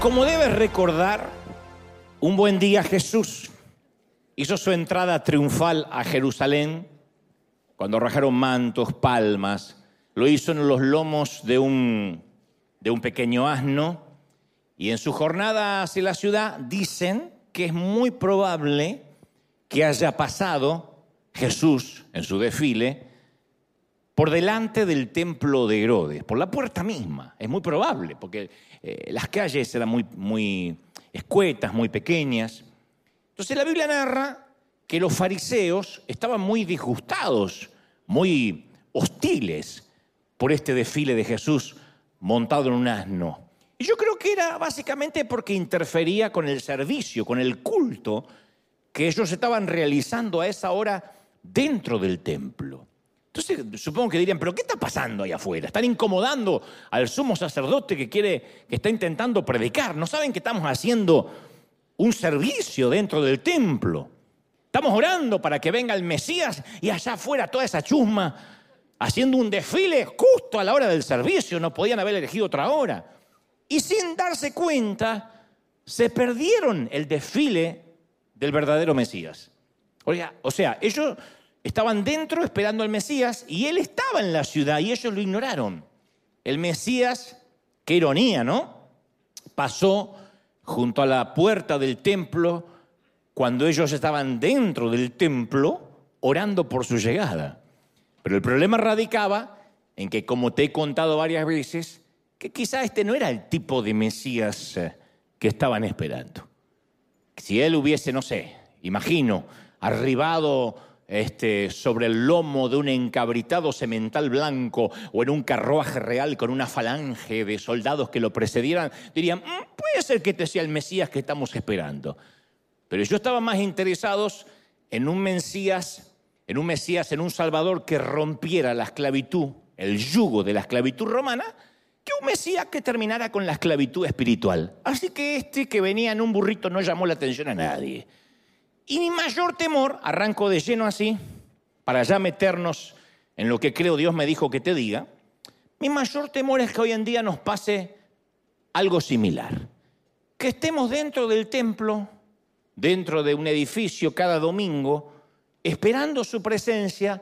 Como debes recordar, un buen día Jesús hizo su entrada triunfal a Jerusalén cuando rajaron mantos, palmas. Lo hizo en los lomos de un, de un pequeño asno. Y en su jornada hacia la ciudad dicen que es muy probable que haya pasado Jesús en su desfile por delante del templo de Herodes, por la puerta misma. Es muy probable, porque eh, las calles eran muy, muy escuetas, muy pequeñas. Entonces la Biblia narra que los fariseos estaban muy disgustados, muy hostiles por este desfile de Jesús montado en un asno. Y yo creo que era básicamente porque interfería con el servicio, con el culto que ellos estaban realizando a esa hora dentro del templo. Entonces supongo que dirían, pero ¿qué está pasando ahí afuera? Están incomodando al sumo sacerdote que quiere, que está intentando predicar. ¿No saben que estamos haciendo un servicio dentro del templo? Estamos orando para que venga el Mesías y allá afuera toda esa chusma haciendo un desfile justo a la hora del servicio. No podían haber elegido otra hora. Y sin darse cuenta, se perdieron el desfile del verdadero Mesías. O sea, ellos estaban dentro esperando al Mesías y él estaba en la ciudad y ellos lo ignoraron. El Mesías, qué ironía, ¿no? Pasó junto a la puerta del templo cuando ellos estaban dentro del templo orando por su llegada. Pero el problema radicaba en que, como te he contado varias veces, que quizá este no era el tipo de Mesías eh, que estaban esperando. Si él hubiese, no sé, imagino, arribado este, sobre el lomo de un encabritado semental blanco o en un carruaje real con una falange de soldados que lo precedieran, dirían, mm, puede ser que este sea el Mesías que estamos esperando. Pero yo estaba más interesados en un Mesías, en un Mesías, en un Salvador que rompiera la esclavitud, el yugo de la esclavitud romana, que un Mesías que terminara con la esclavitud espiritual. Así que este que venía en un burrito no llamó la atención a nadie. Y mi mayor temor, arranco de lleno así, para ya meternos en lo que creo Dios me dijo que te diga, mi mayor temor es que hoy en día nos pase algo similar. Que estemos dentro del templo, dentro de un edificio cada domingo, esperando su presencia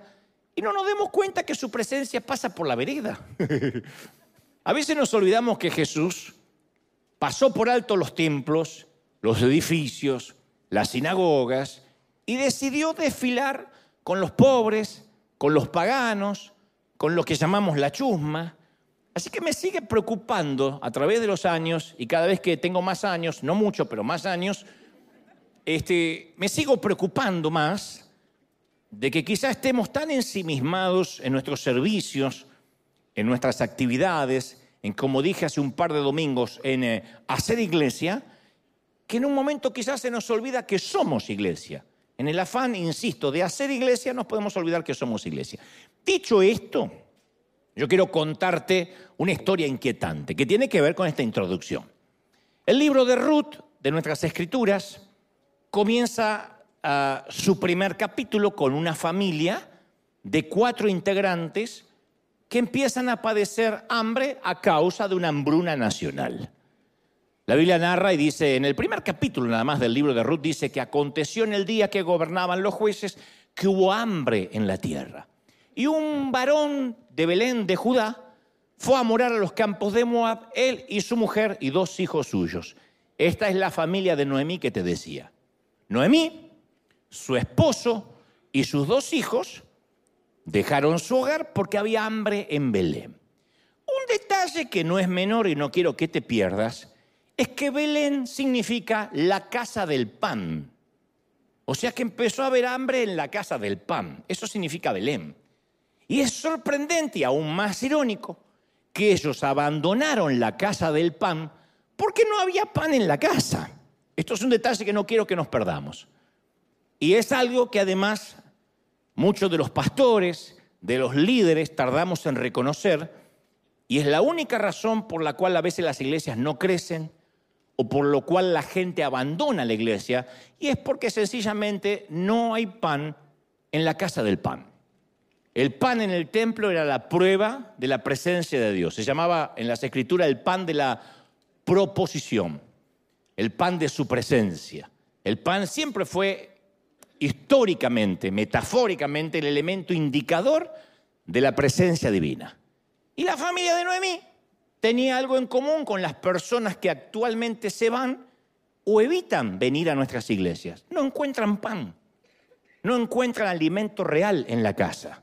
y no nos demos cuenta que su presencia pasa por la vereda. A veces nos olvidamos que Jesús pasó por alto los templos, los edificios, las sinagogas y decidió desfilar con los pobres, con los paganos, con lo que llamamos la chusma. Así que me sigue preocupando a través de los años y cada vez que tengo más años, no mucho, pero más años, este, me sigo preocupando más de que quizás estemos tan ensimismados en nuestros servicios, en nuestras actividades, en como dije hace un par de domingos, en eh, hacer iglesia, que en un momento quizás se nos olvida que somos iglesia. En el afán, insisto, de hacer iglesia nos podemos olvidar que somos iglesia. Dicho esto, yo quiero contarte una historia inquietante que tiene que ver con esta introducción. El libro de Ruth, de nuestras escrituras, comienza ah, su primer capítulo con una familia de cuatro integrantes que empiezan a padecer hambre a causa de una hambruna nacional. La Biblia narra y dice, en el primer capítulo nada más del libro de Ruth, dice que aconteció en el día que gobernaban los jueces que hubo hambre en la tierra. Y un varón de Belén, de Judá, fue a morar a los campos de Moab, él y su mujer y dos hijos suyos. Esta es la familia de Noemí que te decía. Noemí, su esposo y sus dos hijos dejaron su hogar porque había hambre en Belén. Un detalle que no es menor y no quiero que te pierdas es que Belén significa la casa del pan. O sea que empezó a haber hambre en la casa del pan. Eso significa Belén. Y es sorprendente y aún más irónico que ellos abandonaron la casa del pan porque no había pan en la casa. Esto es un detalle que no quiero que nos perdamos. Y es algo que además muchos de los pastores, de los líderes, tardamos en reconocer, y es la única razón por la cual a veces las iglesias no crecen, o por lo cual la gente abandona la iglesia, y es porque sencillamente no hay pan en la casa del pan. El pan en el templo era la prueba de la presencia de Dios. Se llamaba en las escrituras el pan de la proposición, el pan de su presencia. El pan siempre fue históricamente, metafóricamente, el elemento indicador de la presencia divina. Y la familia de Noemí tenía algo en común con las personas que actualmente se van o evitan venir a nuestras iglesias. No encuentran pan, no encuentran alimento real en la casa.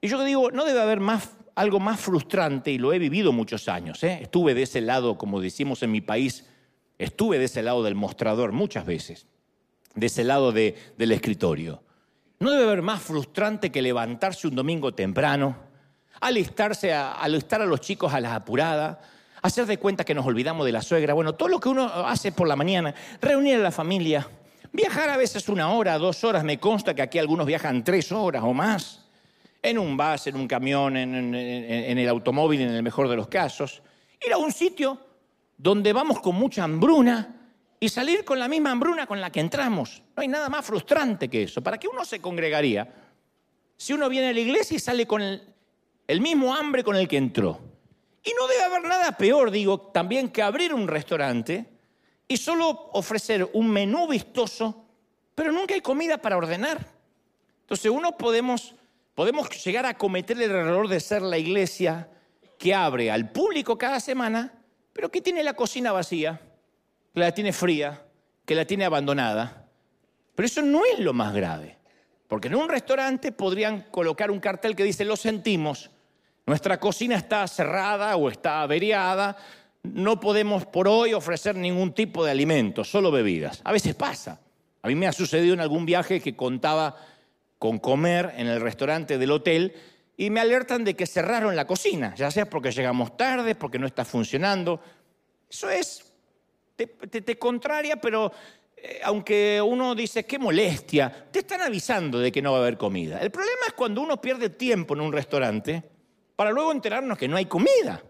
Y yo digo, no debe haber más, algo más frustrante, y lo he vivido muchos años. ¿eh? Estuve de ese lado, como decimos en mi país, estuve de ese lado del mostrador muchas veces, de ese lado del escritorio. No debe haber más frustrante que levantarse un domingo temprano, alistarse a, alistar a los chicos a las apuradas, hacer de cuenta que nos olvidamos de la suegra, bueno, todo lo que uno hace por la mañana, reunir a la familia, viajar a veces una hora, dos horas, me consta que aquí algunos viajan tres horas o más, en un bus, en un camión, en, en el automóvil, en el mejor de los casos, ir a un sitio donde vamos con mucha hambruna, y salir con la misma hambruna con la que entramos. No hay nada más frustrante que eso. ¿Para qué uno se congregaría si uno viene a la iglesia y sale con el, mismo hambre con el que entró? Y no debe haber nada peor, digo, también que abrir un restaurante y solo ofrecer un menú vistoso, pero nunca hay comida para ordenar. Entonces uno podemos, podemos llegar a cometer el error de ser la iglesia que abre al público cada semana, pero que tiene la cocina vacía que la tiene fría, que la tiene abandonada. Pero eso no es lo más grave, porque en un restaurante podrían colocar un cartel que dice, lo sentimos, nuestra cocina está cerrada o está averiada, no podemos por hoy ofrecer ningún tipo de alimento, solo bebidas. A veces pasa. A mí me ha sucedido en algún viaje que contaba con comer en el restaurante del hotel y me alertan de que cerraron la cocina, ya sea porque llegamos tarde, porque no está funcionando. Eso es te, contraria, pero eh, aunque uno dice, qué molestia, te están avisando de que no va a haber comida. El problema es cuando uno pierde tiempo en un restaurante para luego enterarnos que no hay comida.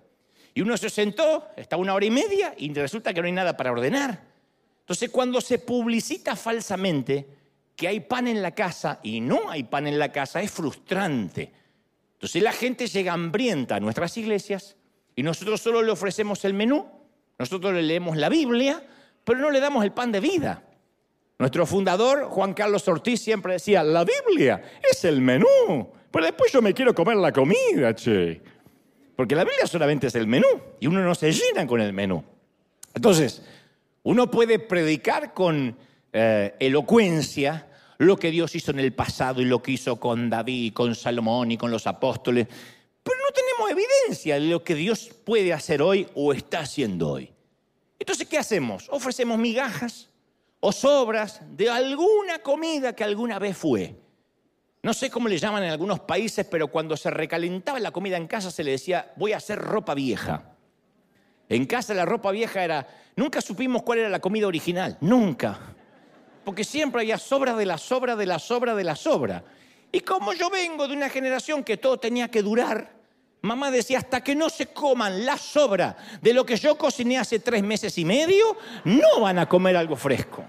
Y uno se sentó, está una hora y media y resulta que no hay nada para ordenar. Entonces, cuando se publicita falsamente que hay pan en la casa y no hay pan en la casa, es frustrante. Entonces la gente llega hambrienta a nuestras iglesias y nosotros solo le ofrecemos el menú nosotros le leemos la Biblia, pero no le damos el pan de vida. Nuestro fundador, Juan Carlos Ortiz, siempre decía, la Biblia es el menú, pero después yo me quiero comer la comida, che. Porque la Biblia solamente es el menú y uno no se llena con el menú. Entonces, uno puede predicar con eh, elocuencia lo que Dios hizo en el pasado y lo que hizo con David, con Salomón y con los apóstoles, pero no tenemos evidencia de lo que Dios puede hacer hoy o está haciendo hoy. Entonces, ¿qué hacemos? Ofrecemos migajas o sobras de alguna comida que alguna vez fue. No sé cómo le llaman en algunos países, pero cuando se recalentaba la comida en casa se le decía, voy a hacer ropa vieja. En casa la ropa vieja era, nunca supimos cuál era la comida original, nunca. Porque siempre había sobra de la sobra de la sobra de la sobra. Y como yo vengo de una generación que todo tenía que durar, mamá decía, hasta que no se coman la sobra de lo que yo cociné hace tres meses y medio, no van a comer algo fresco.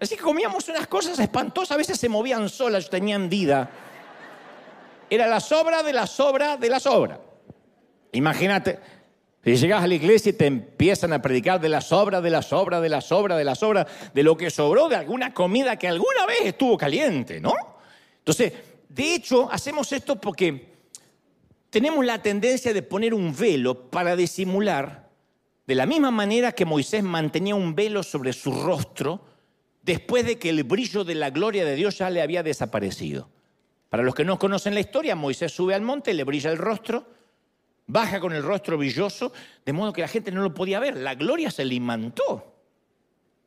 Así que comíamos unas cosas espantosas, a veces se movían solas, tenían vida. Era la sobra de la sobra de la sobra. Imagínate, si llegas a la iglesia y te empiezan a predicar de la sobra, de la sobra, de la sobra, de la sobra, de lo que sobró de alguna comida que alguna vez estuvo caliente, ¿no? Entonces, de hecho, hacemos esto porque tenemos la tendencia de poner un velo para disimular, de la misma manera que Moisés mantenía un velo sobre su rostro después de que el brillo de la gloria de Dios ya le había desaparecido. Para los que no conocen la historia, Moisés sube al monte, le brilla el rostro, baja con el rostro brilloso, de modo que la gente no lo podía ver. La gloria se le imantó.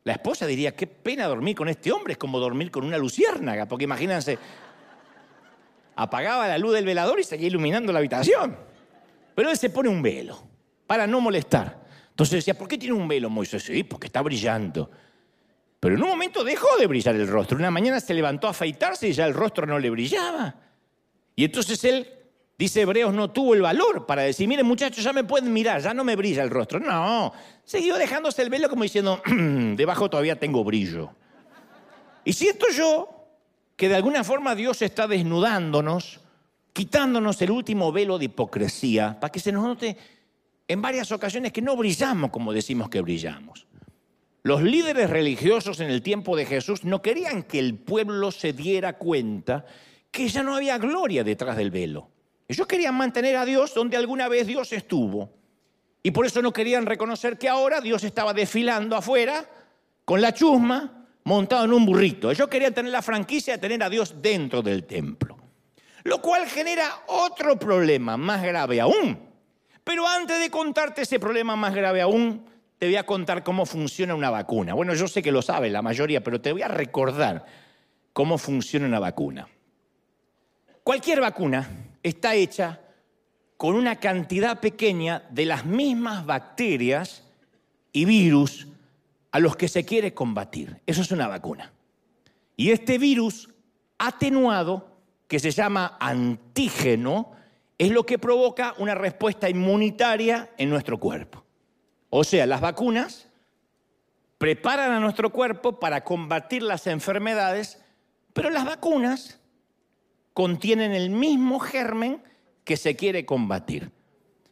La esposa diría, qué pena dormir con este hombre, es como dormir con una luciérnaga, porque imagínense, apagaba la luz del velador y seguía iluminando la habitación. Pero él se pone un velo para no molestar. Entonces decía, ¿por qué tiene un velo Moisés? Sí, porque está brillando. Pero en un momento dejó de brillar el rostro. Una mañana se levantó a afeitarse y ya el rostro no le brillaba. Y entonces él Dice Hebreos, no tuvo el valor para decir, miren muchachos, ya me pueden mirar, ya no me brilla el rostro. No, siguió dejándose el velo como diciendo, debajo todavía tengo brillo. Y siento yo que de alguna forma Dios está desnudándonos, quitándonos el último velo de hipocresía, para que se nos note en varias ocasiones que no brillamos como decimos que brillamos. Los líderes religiosos en el tiempo de Jesús no querían que el pueblo se diera cuenta que ya no había gloria detrás del velo. Ellos querían mantener a Dios donde alguna vez Dios estuvo. Y por eso no querían reconocer que ahora Dios estaba desfilando afuera con la chusma montado en un burrito. Ellos querían tener la franquicia de tener a Dios dentro del templo. Lo cual genera otro problema más grave aún. Pero antes de contarte ese problema más grave aún, te voy a contar cómo funciona una vacuna. Bueno, yo sé que lo sabe la mayoría, pero te voy a recordar cómo funciona una vacuna. Cualquier vacuna está hecha con una cantidad pequeña de las mismas bacterias y virus a los que se quiere combatir. Eso es una vacuna. Y este virus atenuado, que se llama antígeno, es lo que provoca una respuesta inmunitaria en nuestro cuerpo. O sea, las vacunas preparan a nuestro cuerpo para combatir las enfermedades, pero las vacunas contienen el mismo germen que se quiere combatir.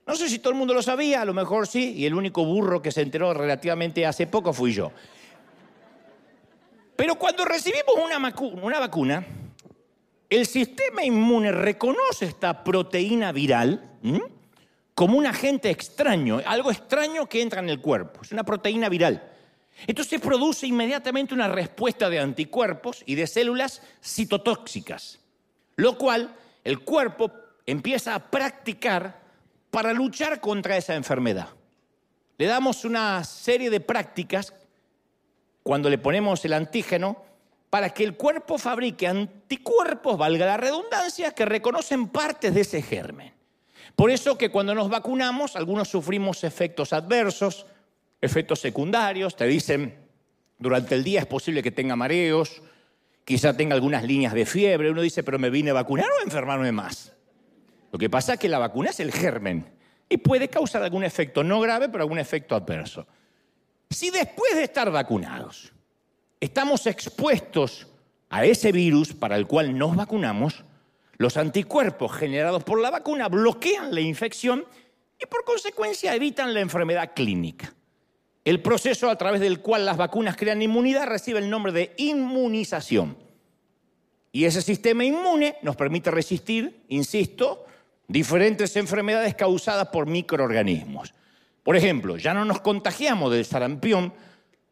No sé si todo el mundo lo sabía, a lo mejor sí, y el único burro que se enteró relativamente hace poco fui yo. Pero cuando recibimos una, vacuna, el sistema inmune reconoce esta proteína viral como un agente extraño, algo extraño que entra en el cuerpo, es una proteína viral. Entonces produce inmediatamente una respuesta de anticuerpos y de células citotóxicas, lo cual el cuerpo empieza a practicar para luchar contra esa enfermedad. Le damos una serie de prácticas cuando le ponemos el antígeno para que el cuerpo fabrique anticuerpos, valga la redundancia, que reconocen partes de ese germen. Por eso que cuando nos vacunamos, algunos sufrimos efectos adversos, efectos secundarios, te dicen, durante el día es posible que tenga mareos, quizá tenga algunas líneas de fiebre, uno dice, pero me vine a vacunar o a enfermarme más. Lo que pasa es que la vacuna es el germen y puede causar algún efecto no grave, pero algún efecto adverso. Si después de estar vacunados estamos expuestos a ese virus para el cual nos vacunamos, los anticuerpos generados por la vacuna bloquean la infección y por consecuencia evitan la enfermedad clínica. El proceso a través del cual las vacunas crean inmunidad recibe el nombre de inmunización. Y ese sistema inmune nos permite resistir, insisto, diferentes enfermedades causadas por microorganismos. Por ejemplo, ya no nos contagiamos del sarampión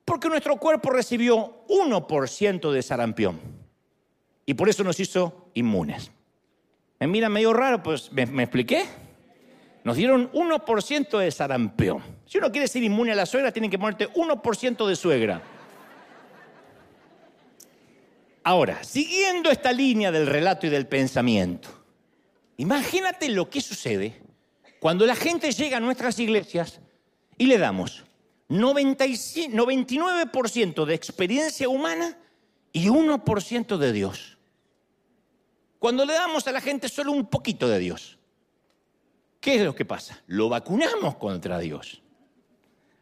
porque nuestro cuerpo recibió 1% de sarampión y por eso nos hizo inmunes. Me mira medio raro, pues ¿me, expliqué? Nos dieron 1% de sarampión. Si uno quiere ser inmune a la suegra, tiene que ponerte 1% de suegra. Ahora, siguiendo esta línea del relato y del pensamiento, imagínate lo que sucede cuando la gente llega a nuestras iglesias y le damos 99% de experiencia humana y 1% de Dios cuando le damos a la gente solo un poquito de Dios. ¿Qué es lo que pasa? Lo vacunamos contra Dios.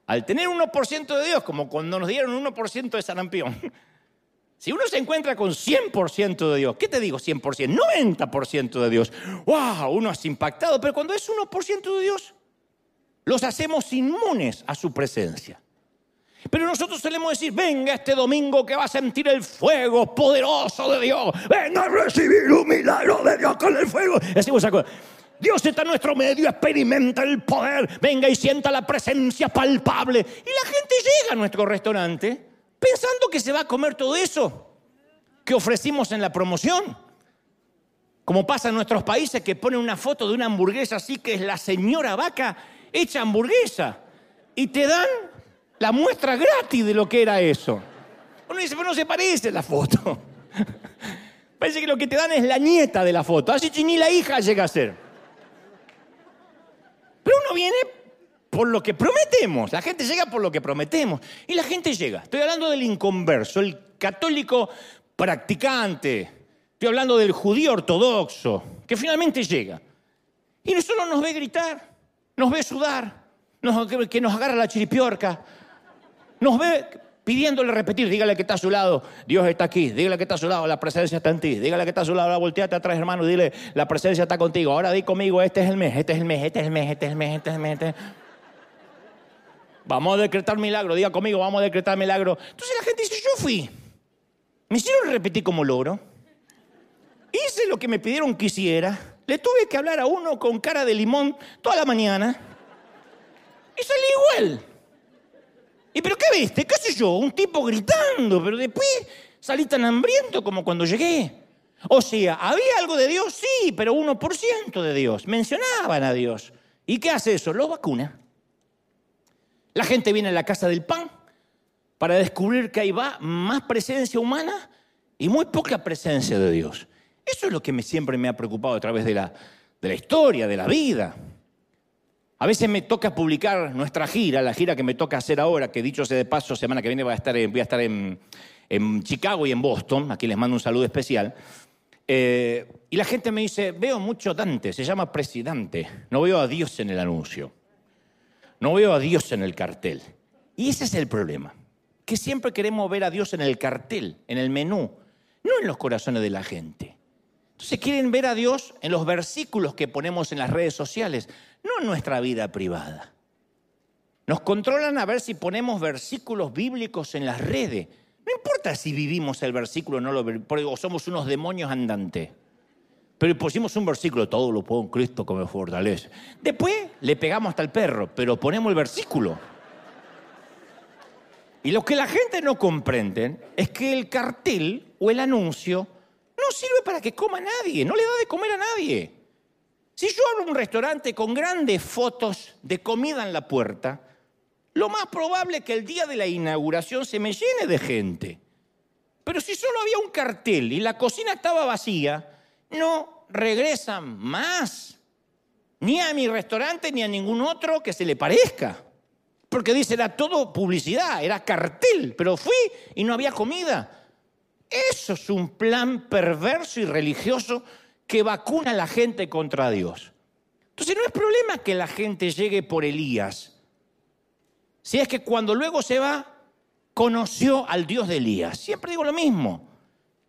Al tener 1% de Dios, como cuando nos dieron 1% de sarampión, si uno se encuentra con 100% de Dios, ¿qué te digo 100%? 90% de Dios. ¡Wow! Uno es impactado, pero cuando es 1% de Dios, los hacemos inmunes a su presencia. Pero nosotros solemos decir, venga este domingo que va a sentir el fuego poderoso de Dios. Venga a recibir un milagro de Dios con el fuego. Decimos Dios está en nuestro medio, experimenta el poder, venga y sienta la presencia palpable. Y la gente llega a nuestro restaurante pensando que se va a comer todo eso que ofrecimos en la promoción. Como pasa en nuestros países que ponen una foto de una hamburguesa así que es la señora vaca hecha hamburguesa. Y te dan la muestra gratis de lo que era eso. Uno dice, pero no se parece la foto. Parece que lo que te dan es la nieta de la foto. Así ni la hija llega a ser. Pero uno viene por lo que prometemos. La gente llega por lo que prometemos. Y la gente llega. Estoy hablando del inconverso, el católico practicante. Estoy hablando del judío ortodoxo, que finalmente llega. Y no solo nos ve gritar, nos ve sudar, que nos agarra la chiripiorca, nos ve pidiéndole repetir, dígale que está a su lado, Dios está aquí, dígale que está a su lado, la presencia está en ti, dígale que está a su lado, ahora volteate atrás hermano dile, la presencia está contigo, ahora di conmigo, este es el mes, este es el mes, este es el mes, este es el mes, este es el mes. Este es el mes. Vamos a decretar milagro, diga conmigo, vamos a decretar milagro. Entonces la gente dice, yo fui, me hicieron repetir como logro, hice lo que me pidieron que hiciera, le tuve que hablar a uno con cara de limón toda la mañana y salí igual. ¿Y pero qué viste? ¿Qué sé yo? Un tipo gritando, pero después salí tan hambriento como cuando llegué. O sea, ¿había algo de Dios? Sí, pero 1% de Dios. Mencionaban a Dios. ¿Y qué hace eso? Lo vacuna. La gente viene a la casa del pan para descubrir que ahí va más presencia humana y muy poca presencia de Dios. Eso es lo que me, siempre me ha preocupado a través de la, de la historia, de la vida. A veces me toca publicar nuestra gira, la gira que me toca hacer ahora, que dicho sea de paso, semana que viene voy a estar en, voy a estar en, en Chicago y en Boston, aquí les mando un saludo especial. Eh, y la gente me dice, veo mucho Dante, se llama presidente, no veo a Dios en el anuncio, no veo a Dios en el cartel. Y ese es el problema, que siempre queremos ver a Dios en el cartel, en el menú, no en los corazones de la gente. Entonces quieren ver a Dios en los versículos que ponemos en las redes sociales, no en nuestra vida privada. Nos controlan a ver si ponemos versículos bíblicos en las redes. No importa si vivimos el versículo o no lo o somos unos demonios andantes. Pero pusimos un versículo, todo lo puedo en Cristo que me fortalece. Después le pegamos hasta el perro, pero ponemos el versículo. Y lo que la gente no comprende es que el cartel o el anuncio no sirve para que coma nadie, no le da de comer a nadie. Si yo abro un restaurante con grandes fotos de comida en la puerta, lo más probable es que el día de la inauguración se me llene de gente. Pero si solo había un cartel y la cocina estaba vacía, no regresan más. Ni a mi restaurante ni a ningún otro que se le parezca. Porque dice, era todo publicidad, era cartel, pero fui y no había comida. Eso es un plan perverso y religioso que vacuna a la gente contra Dios. Entonces no es problema que la gente llegue por Elías. Si es que cuando luego se va, conoció al Dios de Elías. Siempre digo lo mismo.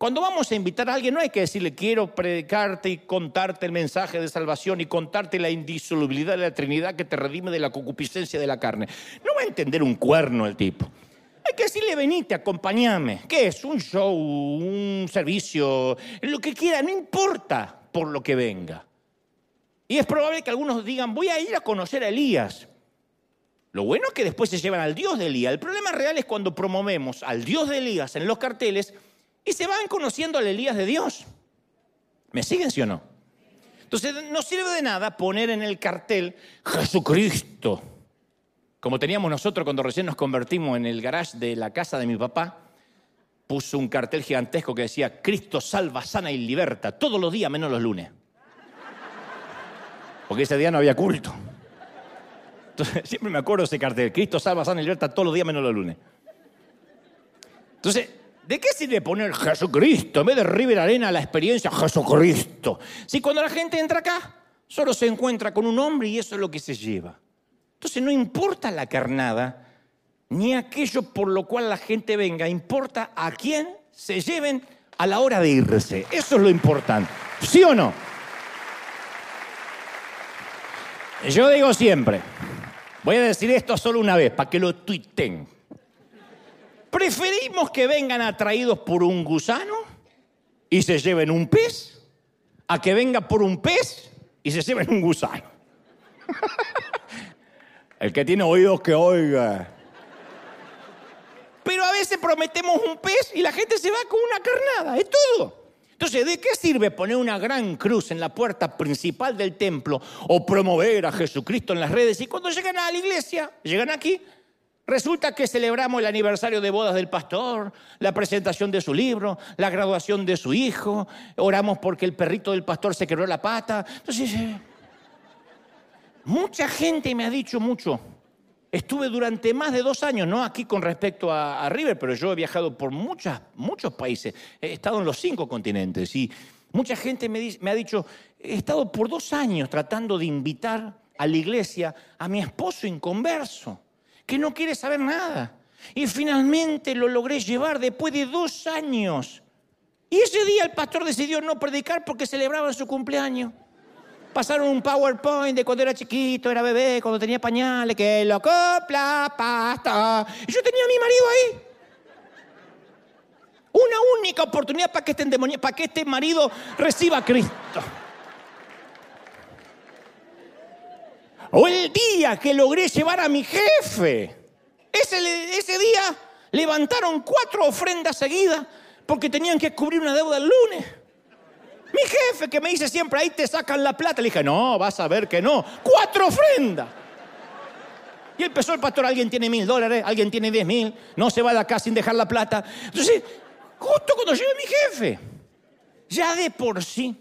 Cuando vamos a invitar a alguien, no hay que decirle, quiero predicarte y contarte el mensaje de salvación y contarte la indisolubilidad de la Trinidad que te redime de la concupiscencia de la carne. No va a entender un cuerno el tipo. Hay que decirle, venite, acompáñame. ¿Qué es? Un show, un servicio, lo que quiera, no importa por lo que venga. Y es probable que algunos digan, voy a ir a conocer a Elías. Lo bueno es que después se llevan al Dios de Elías. El problema real es cuando promovemos al Dios de Elías en los carteles y se van conociendo al Elías de Dios. ¿Me siguen, sí o no? Entonces no sirve de nada poner en el cartel Jesucristo. Como teníamos nosotros cuando recién nos convertimos en el garage de la casa de mi papá, puso un cartel gigantesco que decía Cristo salva, sana y liberta, todos los días menos los lunes. Porque ese día no había culto. Entonces, siempre me acuerdo ese cartel, Cristo salva, sana y liberta todos los días menos los lunes. Entonces, ¿de qué sirve poner Jesucristo en vez de River Arena la experiencia Jesucristo? Si cuando la gente entra acá, solo se encuentra con un hombre y eso es lo que se lleva. Entonces no importa la carnada, ni aquello por lo cual la gente venga, importa a quién se lleven a la hora de irse. Eso es lo importante. ¿Sí o no? Yo digo siempre, voy a decir esto solo una vez, para que lo tuiten. Preferimos que vengan atraídos por un gusano y se lleven un pez, a que venga por un pez y se lleven un gusano. El que tiene oídos que oiga. Pero a veces prometemos un pez y la gente se va con una carnada, es todo. Entonces, ¿de qué sirve poner una gran cruz en la puerta principal del templo o promover a Jesucristo en las redes? Y cuando llegan a la iglesia, llegan aquí, resulta que celebramos el aniversario de bodas del pastor, la presentación de su libro, la graduación de su hijo, oramos porque el perrito del pastor se quebró la pata. Entonces, eh, mucha gente me ha dicho mucho. Estuve durante más de dos años, no aquí con respecto a, a River, pero yo he viajado por muchas, muchos países. He estado en los cinco continentes y Mucha gente me, me ha dicho, he estado por dos años tratando de invitar a la iglesia a mi esposo inconverso, que no quiere saber nada. Y finalmente lo logré llevar después de dos años. Y ese día el pastor decidió no predicar porque celebraba su cumpleaños. Pasaron un PowerPoint de cuando era chiquito, era bebé, cuando tenía pañales, que lo copla, pasta. Y yo tenía a mi marido ahí. Una única oportunidad para que este, para que este marido reciba a Cristo. O el día que logré llevar a mi jefe. Ese, día levantaron cuatro ofrendas seguidas porque tenían que cubrir una deuda el lunes. Mi jefe que me dice siempre, ahí te sacan la plata. Le dije, no, vas a ver que no. Cuatro ofrendas. Y empezó el pastor, alguien tiene mil dólares, alguien tiene diez mil, no se va de acá sin dejar la plata. Entonces, justo cuando llegue mi jefe, ya de por sí,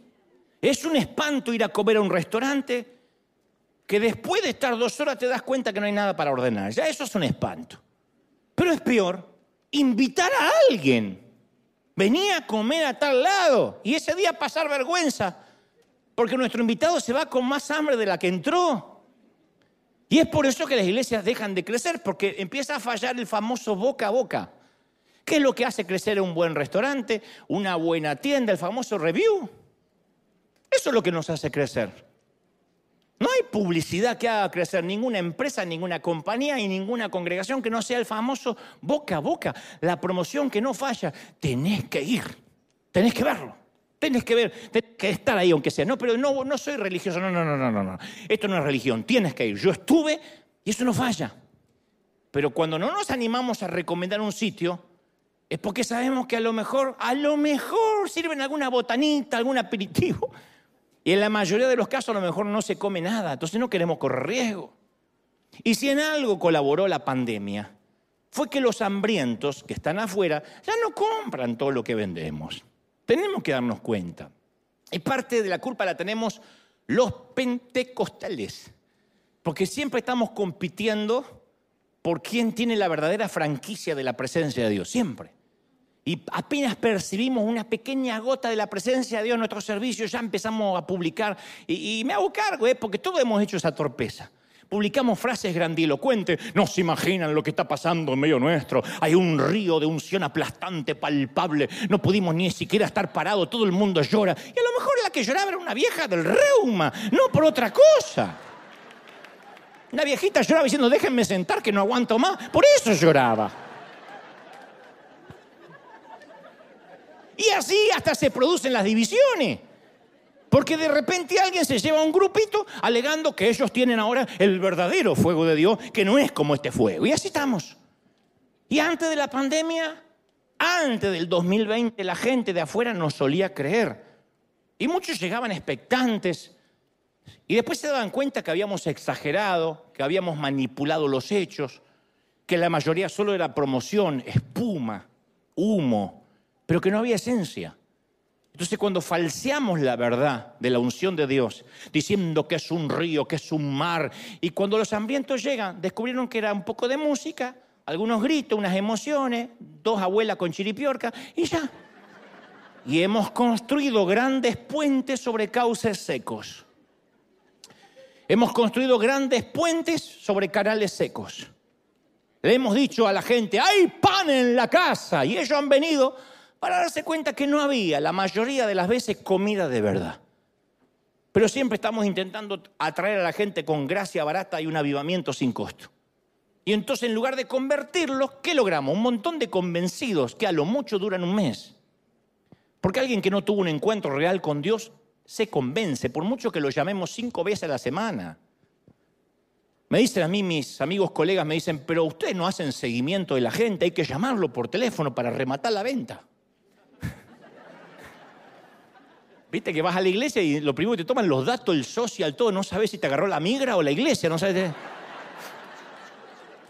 es un espanto ir a comer a un restaurante que después de estar dos horas te das cuenta que no hay nada para ordenar. Ya eso es un espanto. Pero es peor, invitar a alguien venía a comer a tal lado y ese día pasar vergüenza, porque nuestro invitado se va con más hambre de la que entró. Y es por eso que las iglesias dejan de crecer, porque empieza a fallar el famoso boca a boca. ¿Qué es lo que hace crecer un buen restaurante, una buena tienda, el famoso review? Eso es lo que nos hace crecer. No hay publicidad que haga crecer ninguna empresa, ninguna compañía y ninguna congregación que no sea el famoso boca a boca, la promoción que no falla. Tenés que ir, tenés que verlo, tenés que ver, tenés que estar ahí aunque sea. No, pero no, no soy religioso, no, no, no, no, no, no. Esto no es religión, tienes que ir. Yo estuve y eso no falla. Pero cuando no nos animamos a recomendar un sitio, es porque sabemos que a lo mejor, a lo mejor sirven alguna botanita, algún aperitivo y en la mayoría de los casos a lo mejor no se come nada, entonces no queremos correr riesgo. Y si en algo colaboró la pandemia, fue que los hambrientos que están afuera ya no compran todo lo que vendemos. Tenemos que darnos cuenta. Y parte de la culpa la tenemos los pentecostales, porque siempre estamos compitiendo por quién tiene la verdadera franquicia de la presencia de Dios, siempre y apenas percibimos una pequeña gota de la presencia de Dios en nuestro servicio, ya empezamos a publicar. Y, me hago cargo, ¿eh? porque todos hemos hecho esa torpeza. Publicamos frases grandilocuentes, no se imaginan lo que está pasando en medio nuestro. Hay un río de unción aplastante, palpable. No pudimos ni siquiera estar parados, todo el mundo llora. Y a lo mejor la que lloraba era una vieja del reuma, no por otra cosa. Una viejita lloraba diciendo, déjenme sentar que no aguanto más. Por eso lloraba. Y así hasta se producen las divisiones. Porque de repente alguien se lleva a un grupito alegando que ellos tienen ahora el verdadero fuego de Dios, que no es como este fuego. Y así estamos. Y antes de la pandemia, antes del 2020, la gente de afuera no solía creer. Y muchos llegaban expectantes. Y después se daban cuenta que habíamos exagerado, que habíamos manipulado los hechos, que la mayoría solo era promoción, espuma, humo, pero que no había esencia. Entonces cuando falseamos la verdad de la unción de Dios, diciendo que es un río, que es un mar, y cuando los hambrientos llegan, descubrieron que era un poco de música, algunos gritos, unas emociones, dos abuelas con chiripiorca, y ya. Y hemos construido grandes puentes sobre cauces secos. Hemos construido grandes puentes sobre canales secos. Le hemos dicho a la gente, hay pan en la casa, y ellos han venido para darse cuenta que no había la mayoría de las veces comida de verdad. Pero siempre estamos intentando atraer a la gente con gracia barata y un avivamiento sin costo. Y entonces en lugar de convertirlos, ¿qué logramos? Un montón de convencidos que a lo mucho duran un mes. Porque alguien que no tuvo un encuentro real con Dios se convence, por mucho que lo llamemos cinco veces a la semana. Me dicen a mí, mis amigos, colegas, me dicen, pero ustedes no hacen seguimiento de la gente, hay que llamarlo por teléfono para rematar la venta. Viste que vas a la iglesia y lo primero que te toman los datos, el social, todo, no sabes si te agarró la migra o la iglesia, no sabes.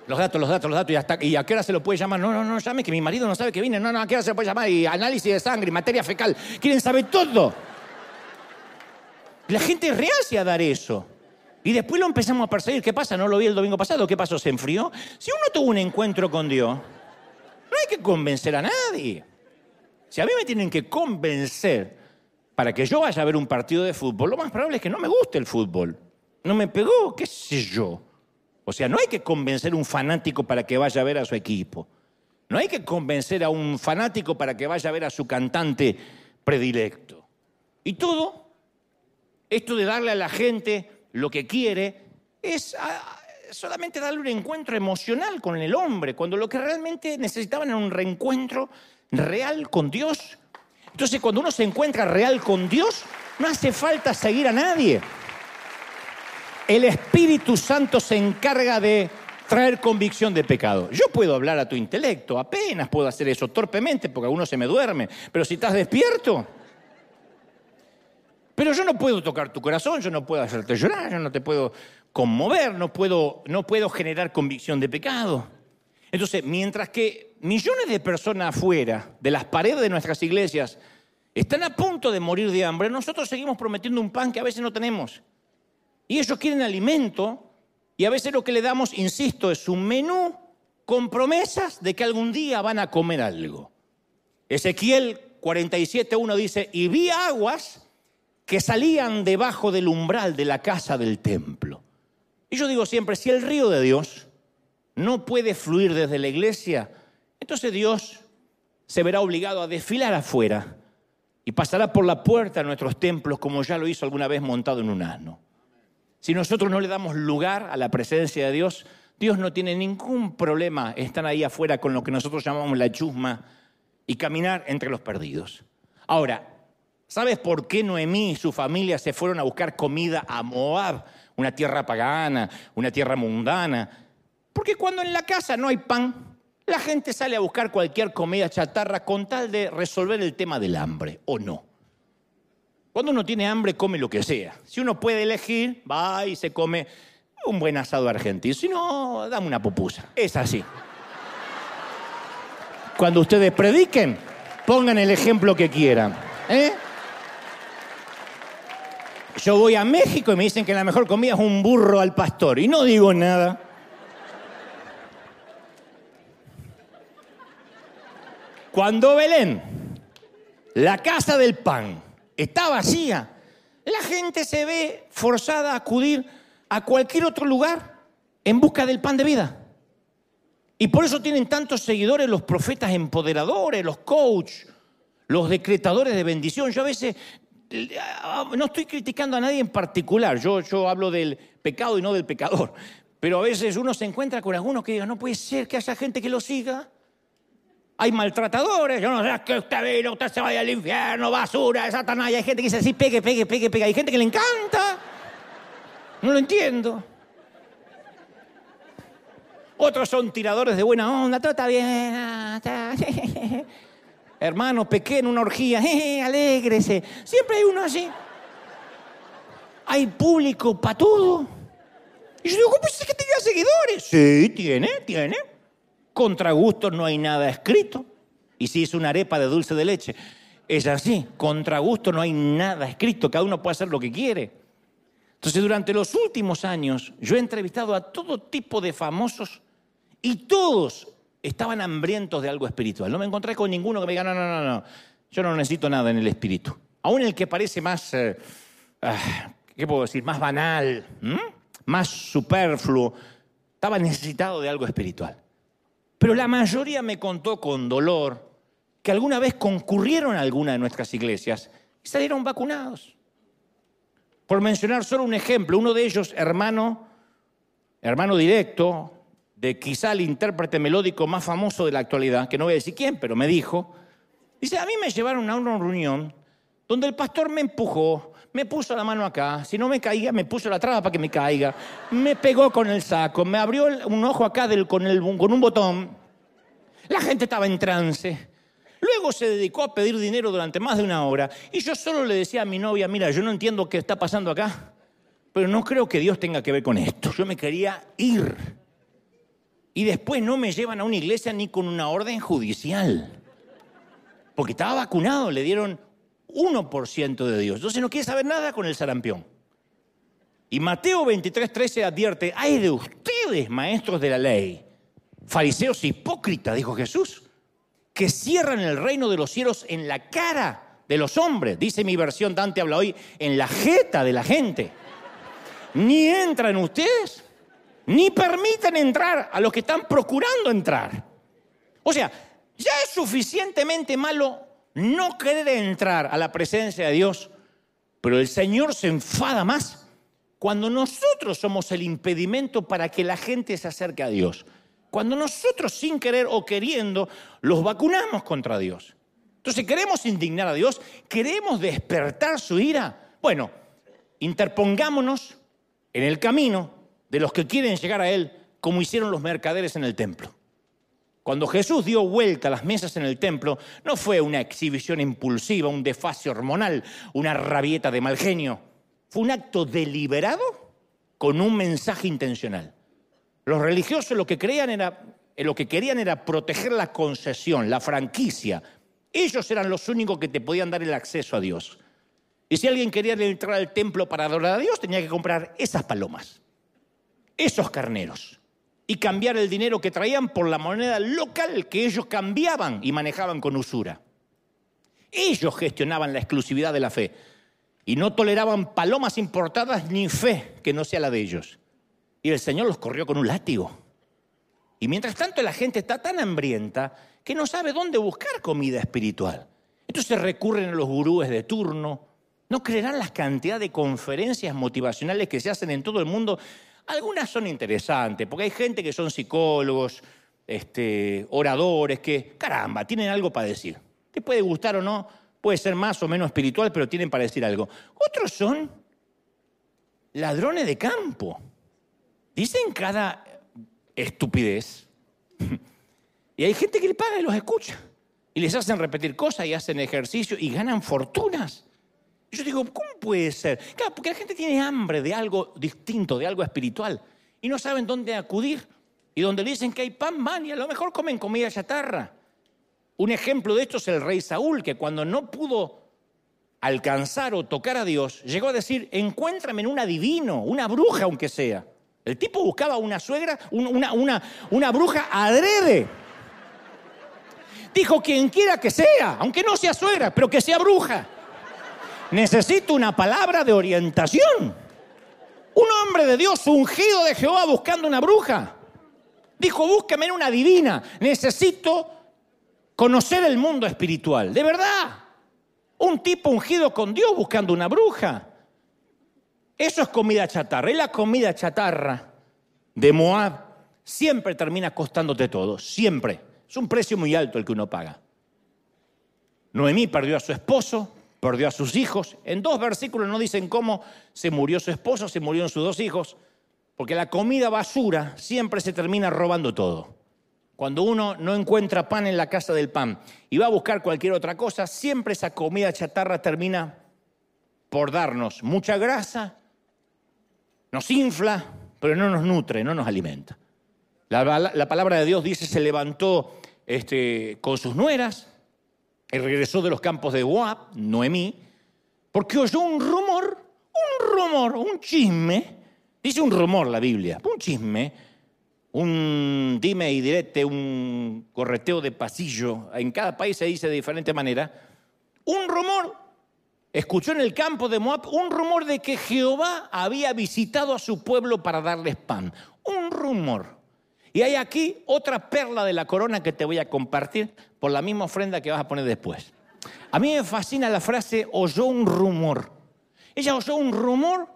Los datos, los datos, los datos, y, hasta, y a qué hora se lo puede llamar. No, no, no llame, que mi marido no sabe que viene. No, no, a qué hora se lo puede llamar. Y análisis de sangre, materia fecal. Quieren saber todo. La gente reacia a dar eso. Y después lo empezamos a perseguir. ¿Qué pasa? ¿No lo vi el domingo pasado? ¿Qué pasó? ¿Se enfrió? Si uno tuvo un encuentro con Dios, no hay que convencer a nadie. Si a mí me tienen que convencer para que yo vaya a ver un partido de fútbol, lo más probable es que no me guste el fútbol. No me pegó, qué sé yo. O sea, no hay que convencer a un fanático para que vaya a ver a su equipo. No hay que convencer a un fanático para que vaya a ver a su cantante predilecto. Y todo, esto de darle a la gente lo que quiere, es ah, solamente darle un encuentro emocional con el hombre, cuando lo que realmente necesitaban era un reencuentro real con Dios. Entonces, cuando uno se encuentra real con Dios, no hace falta seguir a nadie. El Espíritu Santo se encarga de traer convicción de pecado. Yo puedo hablar a tu intelecto, apenas puedo hacer eso torpemente porque uno se me duerme, pero si estás despierto, pero yo no puedo tocar tu corazón, yo no puedo hacerte llorar, yo no te puedo conmover, no puedo, no puedo generar convicción de pecado. Entonces, mientras que millones de personas afuera de las paredes de nuestras iglesias están a punto de morir de hambre, nosotros seguimos prometiendo un pan que a veces no tenemos. Y ellos quieren alimento y a veces lo que le damos, insisto, es un menú con promesas de que algún día van a comer algo. Ezequiel 47.1 dice, y vi aguas que salían debajo del umbral de la casa del templo. Y yo digo siempre, si el río de Dios no puede fluir desde la iglesia, entonces Dios se verá obligado a desfilar afuera y pasará por la puerta de nuestros templos como ya lo hizo alguna vez montado en un asno. Si nosotros no le damos lugar a la presencia de Dios, Dios no tiene ningún problema estar ahí afuera con lo que nosotros llamamos la chusma y caminar entre los perdidos. Ahora, ¿sabes por qué Noemí y su familia se fueron a buscar comida a Moab, una tierra pagana, una tierra mundana? Porque cuando en la casa no hay pan, la gente sale a buscar cualquier comida chatarra con tal de resolver el tema del hambre, ¿o no? Cuando uno tiene hambre, come lo que sea. Si uno puede elegir, va y se come un buen asado argentino. Si no, dame una pupusa. Es así. Cuando ustedes prediquen, pongan el ejemplo que quieran. ¿eh? Yo voy a México y me dicen que la mejor comida es un burro al pastor. Y no digo nada. Cuando Belén, la casa del pan, está vacía. La gente se ve forzada a acudir a cualquier otro lugar en busca del pan de vida. Y por eso tienen tantos seguidores los profetas empoderadores, los coach, los decretadores de bendición. Yo a veces no estoy criticando a nadie en particular, yo, yo hablo del pecado y no del pecador. Pero a veces uno se encuentra con algunos que digan, no puede ser que haya gente que lo siga hay maltratadores, yo no sé que usted vino, usted se vaya al infierno, basura, Satanás. Hay gente que dice así, pegue, pegue, pegue, pegue. Hay gente que le encanta. No lo entiendo. Otros son tiradores de buena onda, todo está bien. Ah, Hermano, pequé en una orgía, alégrese. Siempre hay uno así. Hay público para todo. Y yo digo, ¿cómo es que tenga seguidores? Sí, tiene, tiene. Contra gusto no hay nada escrito. Y si es una arepa de dulce de leche, es así. Contra gusto no hay nada escrito. Cada uno puede hacer lo que quiere. Entonces, durante los últimos años, yo he entrevistado a todo tipo de famosos y todos estaban hambrientos de algo espiritual. No me encontré con ninguno que me diga, no, no, no, no, yo no necesito nada en el espíritu. Aún el que parece más, eh, ah, ¿qué puedo decir? Más banal, más superfluo, estaba necesitado de algo espiritual. Pero la mayoría me contó con dolor que alguna vez concurrieron a alguna de nuestras iglesias y salieron vacunados. Por mencionar solo un ejemplo, uno de ellos, hermano, hermano directo, de quizá el intérprete melódico más famoso de la actualidad, que no voy a decir quién, pero me dijo, dice, a mí me llevaron a una reunión donde el pastor me empujó, me puso la mano acá, si no me caía, me puso la traba para que me caiga, me pegó con el saco, me abrió un ojo acá con, con un botón. La gente estaba en trance. Luego se dedicó a pedir dinero durante más de una hora y yo solo le decía a mi novia, mira, yo no entiendo qué está pasando acá, pero no creo que Dios tenga que ver con esto. Yo me quería ir. Y después no me llevan a una iglesia ni con una orden judicial. Porque estaba vacunado, le dieron 1% de Dios. Entonces no quiere saber nada con el sarampión. Y Mateo 23, 13 advierte, hay de ustedes, maestros de la ley, fariseos hipócritas, dijo Jesús, que cierran el reino de los cielos en la cara de los hombres, dice mi versión, Dante habla hoy, en la jeta de la gente. Ni entran ustedes, ni permiten entrar a los que están procurando entrar. O sea, ya es suficientemente malo no querer entrar a la presencia de Dios, pero el Señor se enfada más cuando nosotros somos el impedimento para que la gente se acerque a Dios. Cuando nosotros sin querer o queriendo los vacunamos contra Dios. Entonces, ¿queremos indignar a Dios? ¿Queremos despertar su ira? Bueno, interpongámonos en el camino de los que quieren llegar a Él, como hicieron los mercaderes en el templo. Cuando Jesús dio vuelta a las mesas en el templo, no fue una exhibición impulsiva, un desfase hormonal, una rabieta de mal genio. Fue un acto deliberado con un mensaje intencional. Los religiosos lo que, creían era, eh, lo que querían era proteger la concesión, la franquicia. Ellos eran los únicos que te podían dar el acceso a Dios. Y si alguien quería entrar al templo para adorar a Dios, tenía que comprar esas palomas, esos carneros, y cambiar el dinero que traían por la moneda local que ellos cambiaban y manejaban con usura. Ellos gestionaban la exclusividad de la fe y no toleraban palomas importadas ni fe que no sea la de ellos. Y el Señor los corrió con un látigo. Y mientras tanto la gente está tan hambrienta que no sabe dónde buscar comida espiritual. Entonces recurren a los gurúes de turno. No creerán las cantidades de conferencias motivacionales que se hacen en todo el mundo. Algunas son interesantes, porque hay gente que son psicólogos, este, oradores, que, caramba, tienen algo para decir. Te puede gustar o no, puede ser más o menos espiritual, pero tienen para decir algo. Otros son ladrones de campo Dicen cada estupidez. Y hay gente que le paga y los escucha. Y les hacen repetir cosas y hacen ejercicio y ganan fortunas. Y yo digo, ¿cómo puede ser? Claro, porque la gente tiene hambre de algo distinto, de algo espiritual. Y no saben dónde acudir. Y donde dicen que hay pan, van y a lo mejor comen comida chatarra. Un ejemplo de esto es el rey Saúl, que cuando no pudo alcanzar o tocar a Dios, llegó a decir, encuéntrame en un adivino, una bruja aunque sea. El tipo buscaba una suegra, una, una bruja adrede. Dijo quien quiera que sea, aunque no sea suegra, pero que sea bruja. Necesito una palabra de orientación. Un hombre de Dios ungido de Jehová buscando una bruja. Dijo, búsqueme una divina. Necesito conocer el mundo espiritual. De verdad. Un tipo ungido con Dios buscando una bruja. Eso es comida chatarra. Y la comida chatarra de Moab siempre termina costándote todo, siempre. Es un precio muy alto el que uno paga. Noemí perdió a su esposo, perdió a sus hijos. En dos versículos no dicen cómo se murió su esposo, se murieron sus dos hijos, porque la comida basura siempre se termina robando todo. Cuando uno no encuentra pan en la casa del pan y va a buscar cualquier otra cosa, siempre esa comida chatarra termina por darnos mucha grasa nos infla, pero no nos nutre, no nos alimenta. La, palabra de Dios dice, se levantó este, con sus nueras y regresó de los campos de Moab, Noemí, porque oyó un rumor, un rumor, un chisme, dice un rumor la Biblia, un chisme, un dime y direte, un correteo de pasillo, en cada país se dice de diferente manera, un rumor. Escuchó en el campo de Moab un rumor de que Jehová había visitado a su pueblo para darles pan. Un rumor. Y hay aquí otra perla de la corona que te voy a compartir por la misma ofrenda que vas a poner después. A mí me fascina la frase oyó un rumor. Ella oyó un rumor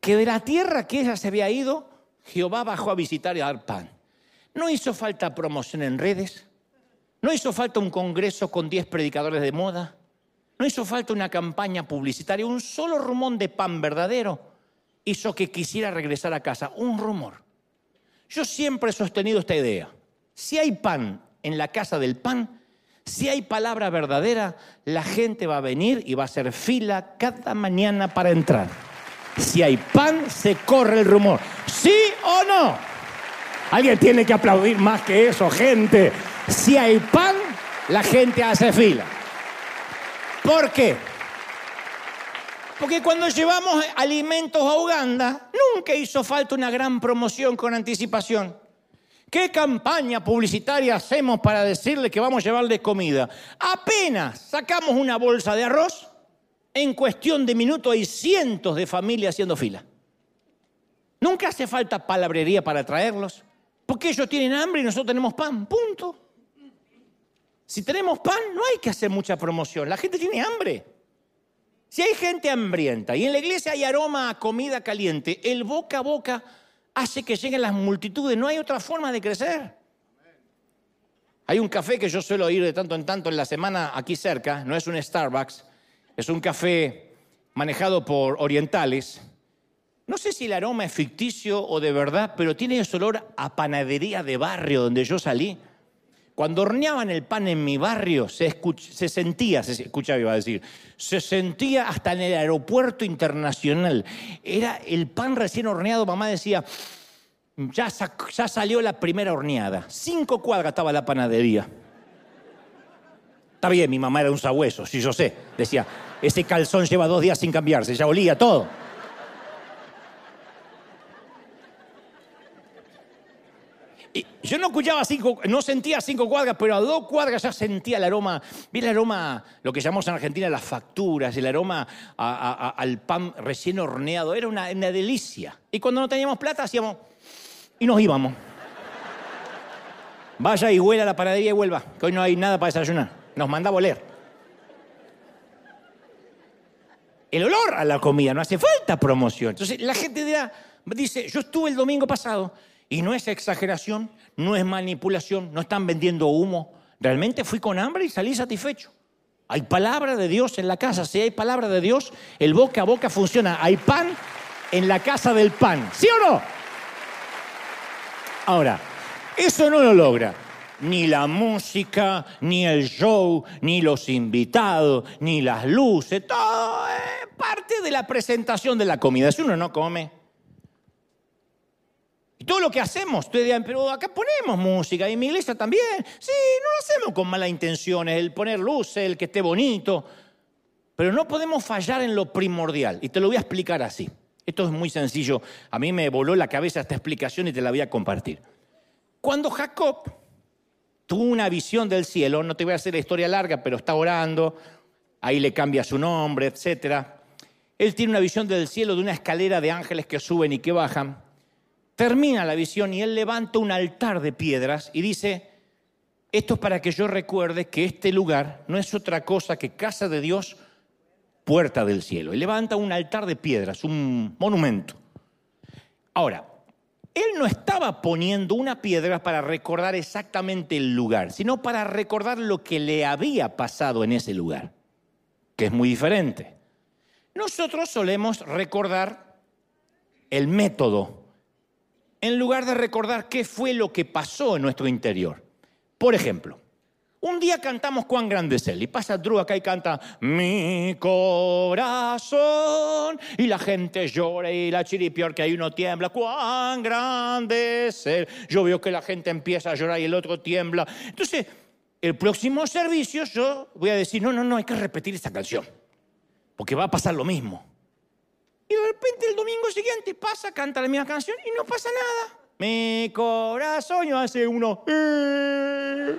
que de la tierra que ella se había ido, Jehová bajó a visitar y a dar pan. No hizo falta promoción en redes, no hizo falta un congreso con 10 predicadores de moda, no hizo falta una campaña publicitaria, un solo rumor de pan verdadero hizo que quisiera regresar a casa, un rumor. Yo siempre he sostenido esta idea. Si hay pan en la casa del pan, si hay palabra verdadera, la gente va a venir y va a hacer fila cada mañana para entrar. Si hay pan, se corre el rumor. ¿Sí o no? Alguien tiene que aplaudir más que eso, gente. Si hay pan, la gente hace fila. ¿Por qué? Porque cuando llevamos alimentos a Uganda, nunca hizo falta una gran promoción con anticipación. ¿Qué campaña publicitaria hacemos para decirle que vamos a llevarle comida? Apenas sacamos una bolsa de arroz, en cuestión de minutos hay cientos de familias haciendo fila. Nunca hace falta palabrería para traerlos, porque ellos tienen hambre y nosotros tenemos pan, punto. Si tenemos pan, no hay que hacer mucha promoción, la gente tiene hambre. Si hay gente hambrienta y en la iglesia hay aroma a comida caliente, el boca a boca hace que lleguen las multitudes, no hay otra forma de crecer. Hay un café que yo suelo ir de tanto en tanto en la semana aquí cerca, no es un Starbucks, es un café manejado por orientales. No sé si el aroma es ficticio o de verdad, pero tiene ese olor a panadería de barrio donde yo salí. Cuando horneaban el pan en mi barrio, se, se sentía, se escuchaba, iba a decir, se sentía hasta en el aeropuerto internacional. Era el pan recién horneado, mamá decía, ya, ya salió la primera horneada. Cinco cuadras estaba la panadería. Está bien, mi mamá era un sabueso, sí, yo sé. Decía, ese calzón lleva dos días sin cambiarse, ya olía todo. Yo no escuchaba cinco, no sentía cinco cuadras, pero a dos cuadras ya sentía el aroma. Vi el aroma, lo que llamamos en Argentina las facturas, el aroma al pan recién horneado. Era una, delicia. Y cuando no teníamos plata, hacíamos. Y nos íbamos. Vaya y huela a la panadería y vuelva, que hoy no hay nada para desayunar. Nos mandaba a oler. El olor a la comida, no hace falta promoción. Entonces la gente dirá, dice, yo estuve el domingo pasado y no es exageración, no es manipulación, no están vendiendo humo. Realmente fui con hambre y salí satisfecho. Hay palabra de Dios en la casa. Si hay palabra de Dios, el boca a boca funciona. Hay pan en la casa del pan. ¿Sí o no? Ahora, eso no lo logra ni la música, ni el show, ni los invitados, ni las luces. Todo es parte de la presentación de la comida. Si uno no come, todo lo que hacemos, ustedes dirán, pero acá ponemos música y en mi iglesia también. Sí, no lo hacemos con malas intenciones, el poner luces, el que esté bonito. Pero no podemos fallar en lo primordial. Y te lo voy a explicar así. Esto es muy sencillo. A mí me voló la cabeza esta explicación y te la voy a compartir. Cuando Jacob tuvo una visión del cielo, no te voy a hacer la historia larga, pero está orando, ahí le cambia su nombre, etc. Él tiene una visión del cielo de una escalera de ángeles que suben y que bajan termina la visión y él levanta un altar de piedras y dice, esto es para que yo recuerde que este lugar no es otra cosa que casa de Dios, puerta del cielo. Y levanta un altar de piedras, un monumento. Ahora, él no estaba poniendo una piedra para recordar exactamente el lugar, sino para recordar lo que le había pasado en ese lugar, que es muy diferente. Nosotros solemos recordar el método en lugar de recordar qué fue lo que pasó en nuestro interior. Por ejemplo, un día cantamos cuán grande es él y pasa Drew acá y canta mi corazón y la gente llora y la chiripior que ahí uno tiembla, cuán grande es él. Yo veo que la gente empieza a llorar y el otro tiembla. Entonces, el próximo servicio yo voy a decir, no, no, no, hay que repetir esta canción, porque va a pasar lo mismo. Y de repente el domingo siguiente pasa, canta la misma canción y no pasa nada. Mi corazón hace uno... Eh",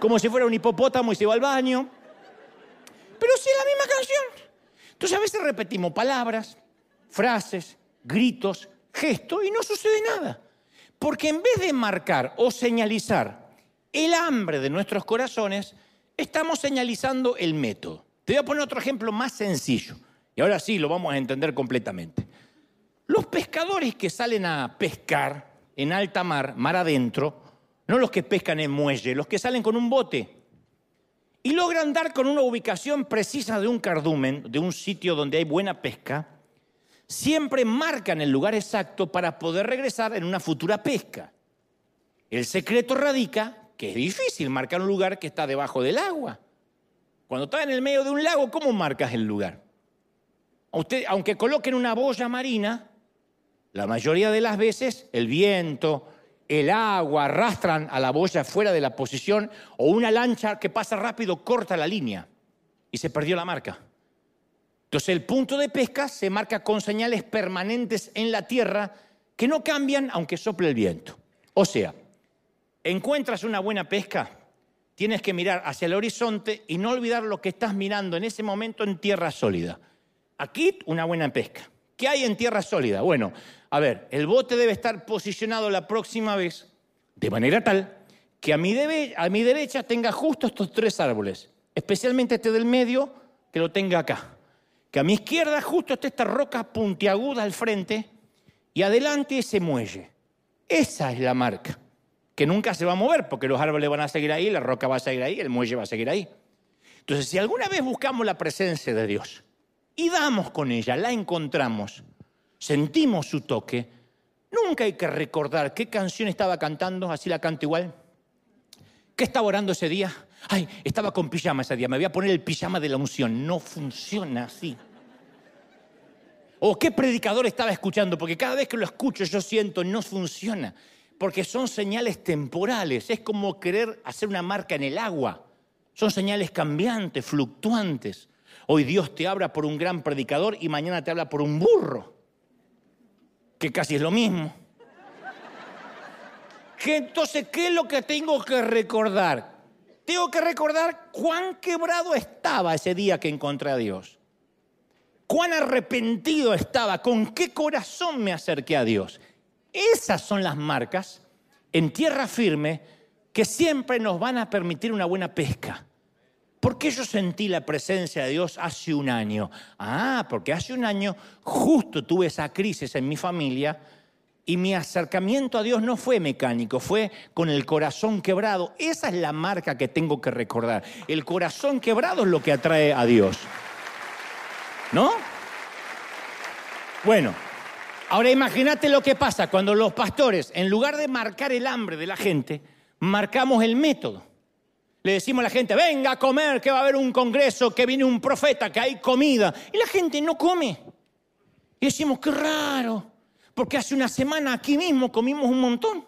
como si fuera un hipopótamo y se va al baño. Pero sí es la misma canción. Entonces a veces repetimos palabras, frases, gritos, gestos y no sucede nada. Porque en vez de marcar o señalizar el hambre de nuestros corazones, estamos señalizando el método. Te voy a poner otro ejemplo más sencillo. Y ahora sí lo vamos a entender completamente. Los pescadores que salen a pescar en alta mar, mar adentro, no los que pescan en muelle, los que salen con un bote y logran dar con una ubicación precisa de un cardumen, de un sitio donde hay buena pesca, siempre marcan el lugar exacto para poder regresar en una futura pesca. El secreto radica que es difícil marcar un lugar que está debajo del agua. Cuando estás en el medio de un lago, ¿cómo marcas el lugar? Usted, aunque coloquen una boya marina, la mayoría de las veces el viento, el agua arrastran a la boya fuera de la posición o una lancha que pasa rápido corta la línea y se perdió la marca. Entonces el punto de pesca se marca con señales permanentes en la tierra que no cambian aunque sople el viento. O sea, encuentras una buena pesca, tienes que mirar hacia el horizonte y no olvidar lo que estás mirando en ese momento en tierra sólida. Aquí una buena pesca. ¿Qué hay en tierra sólida? Bueno, a ver, el bote debe estar posicionado la próxima vez de manera tal que a mi, a mi derecha tenga justo estos tres árboles, especialmente este del medio, que lo tenga acá. Que a mi izquierda justo esté esta roca puntiaguda al frente y adelante ese muelle. Esa es la marca, que nunca se va a mover porque los árboles van a seguir ahí, la roca va a seguir ahí, el muelle va a seguir ahí. Entonces, si alguna vez buscamos la presencia de Dios y damos con ella, la encontramos, sentimos su toque, nunca hay que recordar qué canción estaba cantando, así la canto igual. ¿Qué estaba orando ese día? Ay, estaba con pijama ese día, me voy a poner el pijama de la unción. No funciona así. O qué predicador estaba escuchando, porque cada vez que lo escucho yo siento, no funciona. Porque son señales temporales, es como querer hacer una marca en el agua. Son señales cambiantes, fluctuantes. Hoy Dios te habla por un gran predicador y mañana te habla por un burro, que casi es lo mismo. ¿Qué, entonces, ¿qué es lo que tengo que recordar? Tengo que recordar cuán quebrado estaba ese día que encontré a Dios. Cuán arrepentido estaba, con qué corazón me acerqué a Dios. Esas son las marcas en tierra firme que siempre nos van a permitir una buena pesca. ¿Por qué yo sentí la presencia de Dios hace un año? Ah, porque hace un año justo tuve esa crisis en mi familia y mi acercamiento a Dios no fue mecánico, fue con el corazón quebrado. Esa es la marca que tengo que recordar. El corazón quebrado es lo que atrae a Dios. ¿No? Bueno, ahora imagínate lo que pasa cuando los pastores, en lugar de marcar el hambre de la gente, marcamos el método. Le decimos a la gente, venga a comer, que va a haber un congreso, que viene un profeta, que hay comida. Y la gente no come. Y decimos, qué raro porque hace una semana aquí mismo comimos un montón.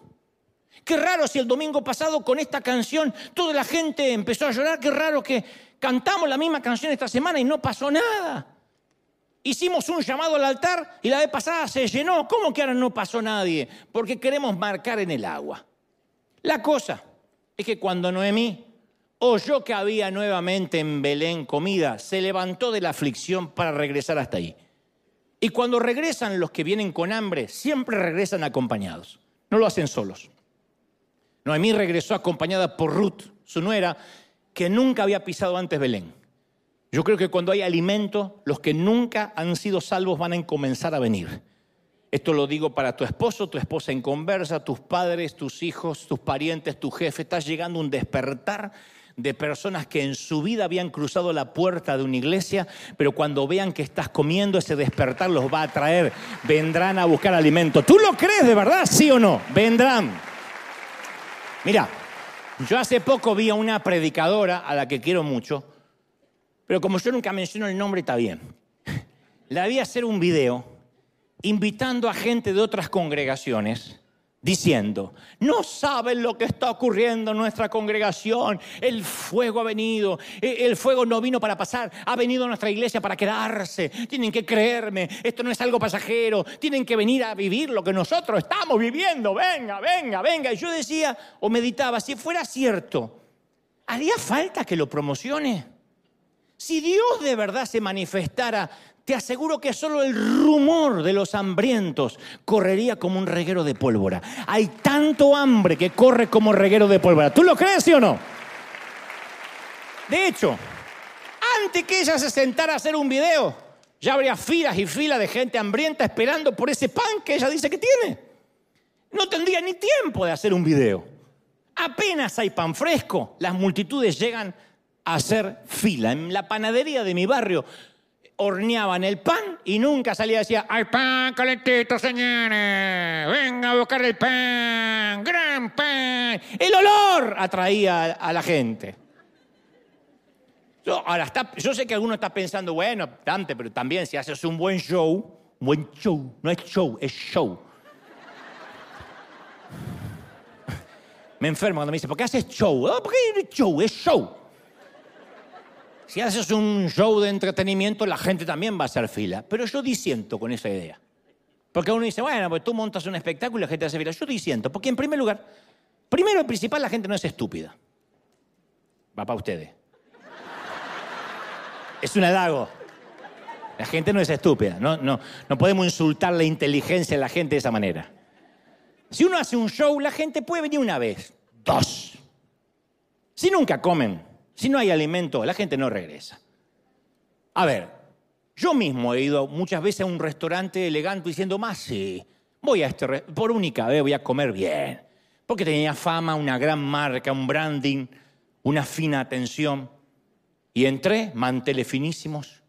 Qué raro si el domingo pasado con esta canción toda la gente empezó a llorar, qué raro que cantamos la misma canción esta semana y no pasó nada. Hicimos un llamado al altar y la vez pasada se llenó. ¿Cómo que ahora no pasó nadie? Porque queremos marcar en el agua. La cosa es que cuando Noemí oyó que había nuevamente en Belén comida, se levantó de la aflicción para regresar hasta ahí. Y cuando regresan los que vienen con hambre, siempre regresan acompañados. No lo hacen solos. Noemí regresó acompañada por Ruth, su nuera, que nunca había pisado antes Belén. Yo creo que cuando hay alimento, los que nunca han sido salvos van a comenzar a venir. Esto lo digo para tu esposo, tu esposa en conversa, tus padres, tus hijos, tus parientes, tu jefe. Está llegando un despertar de personas que en su vida habían cruzado la puerta de una iglesia, pero cuando vean que estás comiendo, ese despertar los va a traer. Vendrán a buscar alimento. ¿Tú lo crees de verdad? ¿Sí o no? Vendrán. Mira, yo hace poco vi a una predicadora a la que quiero mucho, pero como yo nunca menciono el nombre, está bien. La vi hacer un video invitando a gente de otras congregaciones diciendo, no saben lo que está ocurriendo en nuestra congregación, el fuego ha venido, e, el fuego no vino para pasar, ha venido a nuestra iglesia para quedarse, tienen que creerme, esto no es algo pasajero, tienen que venir a vivir lo que nosotros estamos viviendo, venga, venga, venga. Y yo decía o meditaba, si fuera cierto, ¿haría falta que lo promocione? Si Dios de verdad se manifestara te aseguro que solo el rumor de los hambrientos correría como un reguero de pólvora. Hay tanto hambre que corre como reguero de pólvora. ¿Tú lo crees, sí o no? De hecho, antes que ella se sentara a hacer un video, ya habría filas y filas de gente hambrienta esperando por ese pan que ella dice que tiene. No tendría ni tiempo de hacer un video. Apenas hay pan fresco, las multitudes llegan a hacer fila. En la panadería de mi barrio horneaban el pan y nunca salía y decía, hay pan calentito, señores, venga a buscar el pan, gran pan. El olor atraía a la gente. Yo, ahora está, yo sé que alguno está pensando, bueno, Dante, pero también si haces un buen show, buen show, no es show, es show. Me enfermo cuando me dice, ¿por qué haces show? Oh, ¿Por qué show? Es show. Si haces un show de entretenimiento, la gente también va a hacer fila. Pero yo disiento con esa idea. Porque uno dice, bueno, pues tú montas un espectáculo y la gente hace fila. Yo disiento, porque en primer lugar, Primero y principal, la gente no es estúpida. Va para ustedes. Es un halago. La gente no es estúpida. No, no, no podemos insultar la inteligencia de la gente de esa manera. Si uno hace un show, la gente puede venir una vez, dos. Si nunca comen, si no hay alimento, la gente no regresa. A ver, yo mismo he ido muchas veces a un restaurante elegante diciendo, más sí, voy a este, por única vez voy a comer bien. Porque tenía fama, una gran marca, un branding, una fina atención. Y entré, manteles finísimos,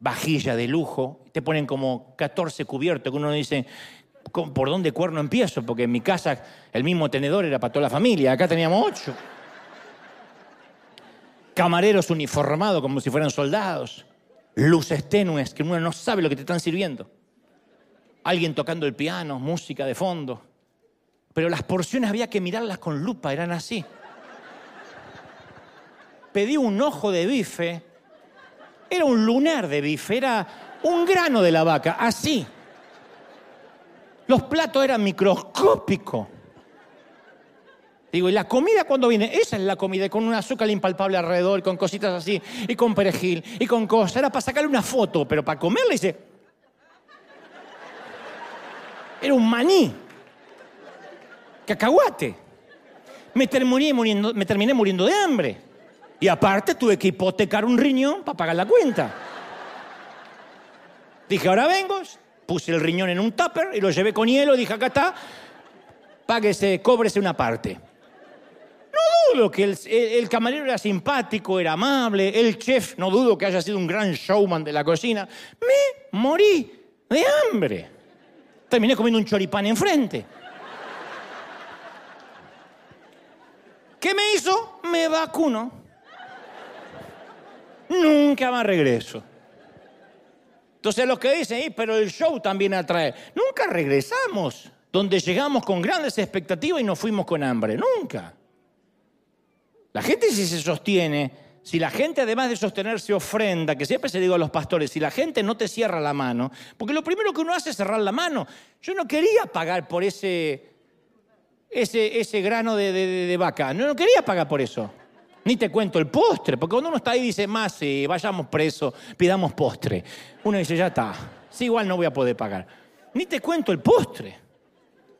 vajilla de lujo, te ponen como 14 cubiertos, que uno dice, ¿por dónde cuerno empiezo? Porque en mi casa el mismo tenedor era para toda la familia, acá teníamos ocho. Camareros uniformados como si fueran soldados luces tenues que uno no sabe lo que te están sirviendo. Alguien tocando el piano, música de fondo. Pero las porciones había que mirarlas con lupa, eran así. Pedí un ojo de bife, era un lunar de bife, era un grano de la vaca, así. Los platos eran microscópicos. Digo, ¿y la comida cuando viene? Esa es la comida, con un azúcar impalpable alrededor, con cositas así, y con perejil, y con cosas. Era para sacarle una foto, pero para comerla dice. Era un maní. Cacahuate. Me terminé, muriendo, me terminé muriendo de hambre. Y aparte tuve que hipotecar un riñón para pagar la cuenta. Dije, ahora vengo, puse el riñón en un tupper y lo llevé con hielo, dije, acá está, páguese, cóbrese una parte. No dudo que el, camarero era simpático, era amable, el chef, no dudo que haya sido un gran showman de la cocina. Me morí de hambre. Terminé comiendo un choripán enfrente. ¿Qué me hizo? Me vacuno. Nunca más regreso. Entonces los que dicen, pero el show también atrae. Nunca regresamos. Donde llegamos con grandes expectativas y nos fuimos con hambre. Nunca. La gente si se sostiene, si la gente además de sostenerse ofrenda, que siempre se digo a los pastores, si la gente no te cierra la mano, porque lo primero que uno hace es cerrar la mano. Yo no quería pagar por ese, ese, ese grano de, vaca, no, no quería pagar por eso. Ni te cuento el postre, porque cuando uno está ahí dice, más, vayamos presos, pidamos postre. Uno dice, ya está, sí, igual no voy a poder pagar. Ni te cuento el postre,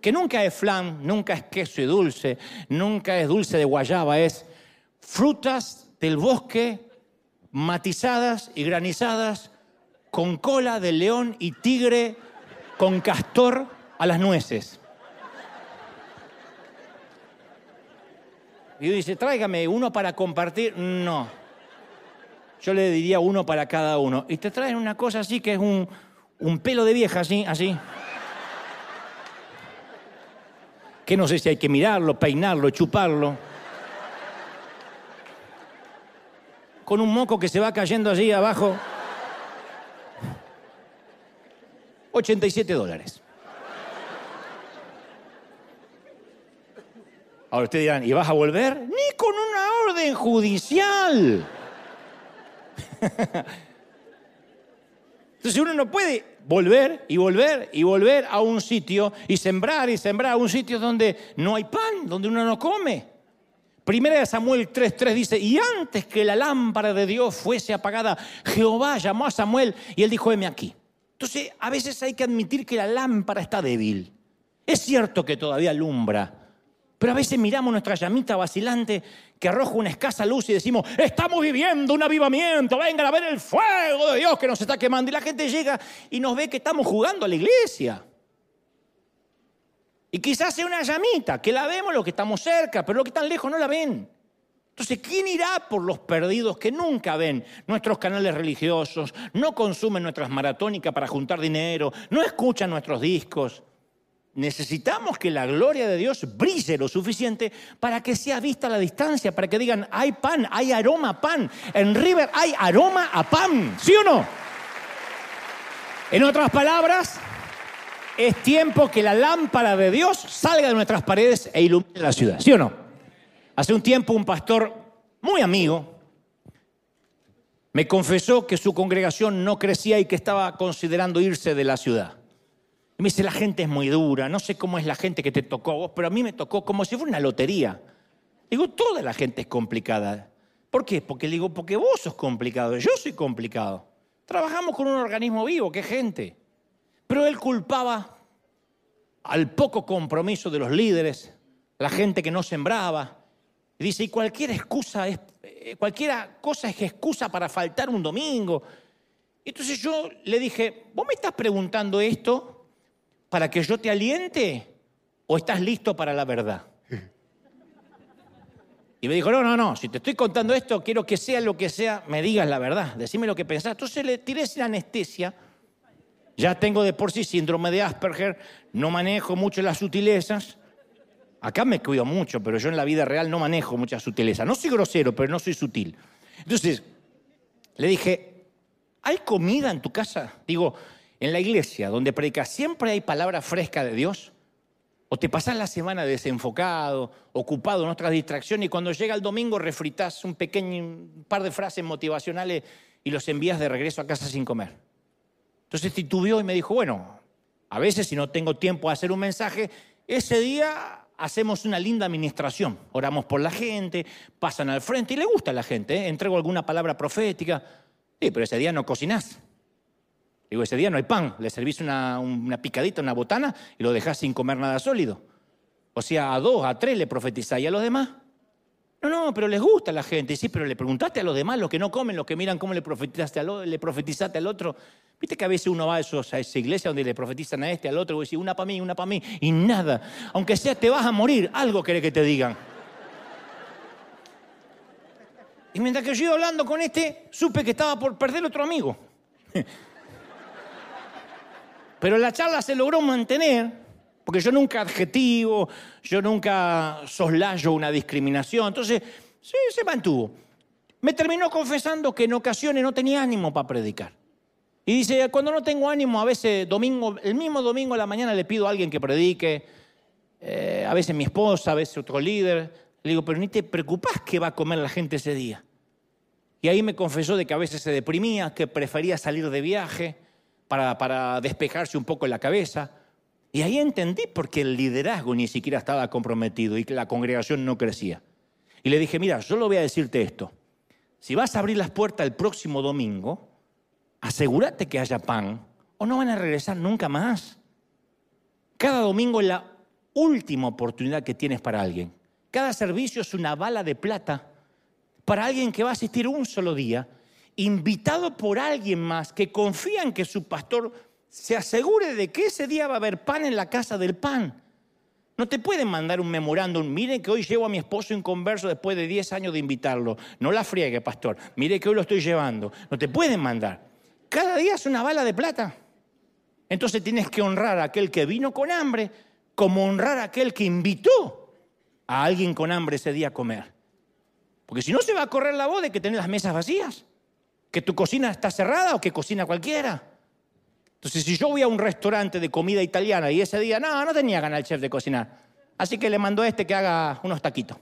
que nunca es flan, nunca es queso y dulce, nunca es dulce de guayaba, es frutas del bosque matizadas y granizadas con cola de león y tigre con castor a las nueces. Y dice, tráigame uno para compartir. No. Yo le diría uno para cada uno. Y te traen una cosa así que es un, un pelo de vieja, así, así. Que no sé si hay que mirarlo, peinarlo, chuparlo. Con un moco que se va cayendo allí abajo. 87 dólares. Ahora ustedes dirán, ¿y vas a volver? Ni con una orden judicial. Entonces uno no puede volver y volver y volver a un sitio y sembrar y sembrar a un sitio donde no hay pan, donde uno no come. Primera de Samuel 3:3 dice, y antes que la lámpara de Dios fuese apagada, Jehová llamó a Samuel y él dijo, heme aquí. Entonces, a veces hay que admitir que la lámpara está débil. Es cierto que todavía alumbra, pero a veces miramos nuestra llamita vacilante que arroja una escasa luz y decimos, estamos viviendo un avivamiento, vengan a ver el fuego de Dios que nos está quemando. Y la gente llega y nos ve que estamos jugando a la iglesia. Y quizás sea una llamita, que la vemos los que estamos cerca, pero los que están lejos no la ven. Entonces, ¿quién irá por los perdidos que nunca ven nuestros canales religiosos, no consumen nuestras maratónicas para juntar dinero, no escuchan nuestros discos? Necesitamos que la gloria de Dios brille lo suficiente para que sea vista a la distancia, para que digan, hay pan, hay aroma a pan. En River hay aroma a pan, ¿sí o no? En otras palabras, es tiempo que la lámpara de Dios salga de nuestras paredes e ilumine la ciudad, ¿sí o no? Hace un tiempo un pastor muy amigo me confesó que su congregación no crecía y que estaba considerando irse de la ciudad. Y me dice, la gente es muy dura, no sé cómo es la gente que te tocó a vos, pero a mí me tocó como si fuera una lotería. Digo, toda la gente es complicada. ¿Por qué? Porque digo, porque vos sos complicado, yo soy complicado. Trabajamos con un organismo vivo, que gente. Pero él culpaba al poco compromiso de los líderes, la gente que no sembraba. Y dice, y cualquier excusa es, eh, cualquiera cosa es excusa para faltar un domingo. Entonces yo le dije, ¿vos me estás preguntando esto para que yo te aliente o estás listo para la verdad? Y me dijo, no, no, no, si te estoy contando esto, quiero que sea lo que sea, me digas la verdad, decime lo que pensás. Entonces le tiré sin anestesia. Ya tengo de por sí síndrome de Asperger, no manejo mucho las sutilezas. Acá me cuido mucho, pero yo en la vida real no manejo mucha sutileza. No soy grosero, pero no soy sutil. Entonces, le dije, ¿hay comida en tu casa? Digo, en la iglesia, donde predicas, siempre hay palabra fresca de Dios. O te pasas la semana desenfocado, ocupado en otras distracciones y cuando llega el domingo refritas un pequeño par de frases motivacionales y los envías de regreso a casa sin comer. Entonces titubeó y me dijo, bueno, a veces si no tengo tiempo a hacer un mensaje, ese día hacemos una linda administración. Oramos por la gente, pasan al frente y le gusta a la gente. ¿eh? Entrego alguna palabra profética. Sí, pero ese día no cocinás. Digo, ese día no hay pan, le servís una, picadita, una botana y lo dejás sin comer nada sólido. O sea, a dos, a tres le profetizáis y a los demás. No, no, pero les gusta a la gente. Sí, pero le preguntaste a los demás, los que no comen, los que miran cómo le profetizaste al, otro. Viste que a veces uno va a, a esa iglesia donde le profetizan a este, al otro, y dice, una para mí, una para mí, y nada. Aunque sea te vas a morir, algo quiere que te digan. Y mientras que yo iba hablando con este, supe que estaba por perder otro amigo. Pero la charla se logró mantener, porque yo nunca adjetivo, yo nunca soslayo una discriminación. Entonces, sí, se mantuvo. Me terminó confesando que en ocasiones no tenía ánimo para predicar. Y dice, cuando no tengo ánimo, a veces domingo, el mismo domingo a la mañana le pido a alguien que predique, eh, a veces mi esposa, a veces otro líder. Le digo, pero ni te preocupas qué va a comer la gente ese día. Y ahí me confesó de que a veces se deprimía, que prefería salir de viaje, para, despejarse un poco la cabeza. Y ahí entendí por qué el liderazgo ni siquiera estaba comprometido y que la congregación no crecía. Y le dije, mira, yo lo voy a decirte esto. Si vas a abrir las puertas el próximo domingo, asegúrate que haya pan o no van a regresar nunca más. Cada domingo es la última oportunidad que tienes para alguien. Cada servicio es una bala de plata para alguien que va a asistir un solo día invitado por alguien más que confía en que su pastor se asegure de que ese día va a haber pan en la casa del pan. No te pueden mandar un memorándum. Miren que hoy llevo a mi esposo en converso después de 10 años de invitarlo. No la friegue, pastor. Mire que hoy lo estoy llevando. No te pueden mandar. Cada día es una bala de plata. Entonces tienes que honrar a aquel que vino con hambre, como honrar a aquel que invitó a alguien con hambre ese día a comer. Porque si no se va a correr la voz de que tenés las mesas vacías que tu cocina está cerrada o que cocina cualquiera. Entonces, si yo voy a un restaurante de comida italiana y ese día, no, no tenía ganas el chef de cocinar. Así que le mandó a este que haga unos taquitos.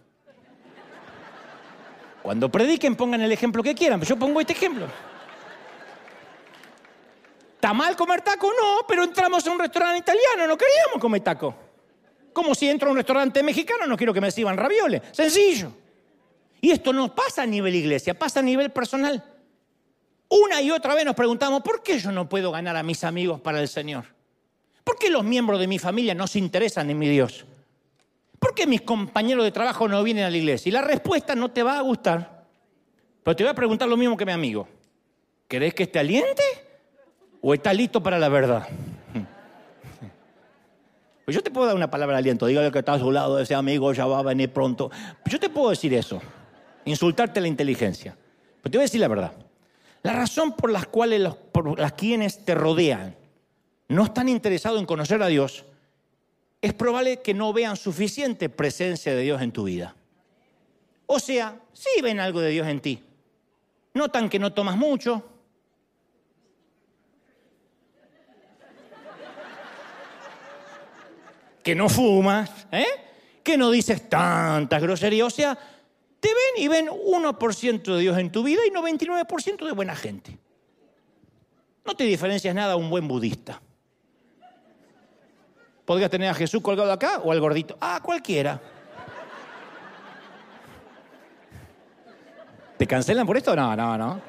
Cuando prediquen, pongan el ejemplo que quieran, yo pongo este ejemplo. ¿Está mal comer taco? No, pero entramos a un restaurante italiano, no queríamos comer taco. Como si entro a un restaurante mexicano, no quiero que me sirvan ravioles. Sencillo. Y esto no pasa a nivel iglesia, pasa a nivel personal. Una y otra vez nos preguntamos, ¿por qué yo no puedo ganar a mis amigos para el Señor? ¿Por qué los miembros de mi familia no se interesan en mi Dios? ¿Por qué mis compañeros de trabajo no vienen a la iglesia? Y la respuesta no te va a gustar. Pero te voy a preguntar lo mismo que mi amigo. ¿Querés que esté aliente o está listo para la verdad? Pues yo te puedo dar una palabra de aliento. Dígale que está a su lado, ese amigo ya va a venir pronto. Yo te puedo decir eso. Insultarte la inteligencia. Pero te voy a decir la verdad. La razón por las cuales los, las quienes te rodean no están interesados en conocer a Dios es probable que no vean suficiente presencia de Dios en tu vida. O sea, sí ven algo de Dios en ti. Notan que no tomas mucho. Que no fumas, ¿eh? que no dices tantas groserías. O sea, te ven y ven 1% de Dios en tu vida y 99% de buena gente. No te diferencias nada a un buen budista. Podrías tener a Jesús colgado acá o al gordito. Ah, cualquiera. ¿Te cancelan por esto? No, no, no.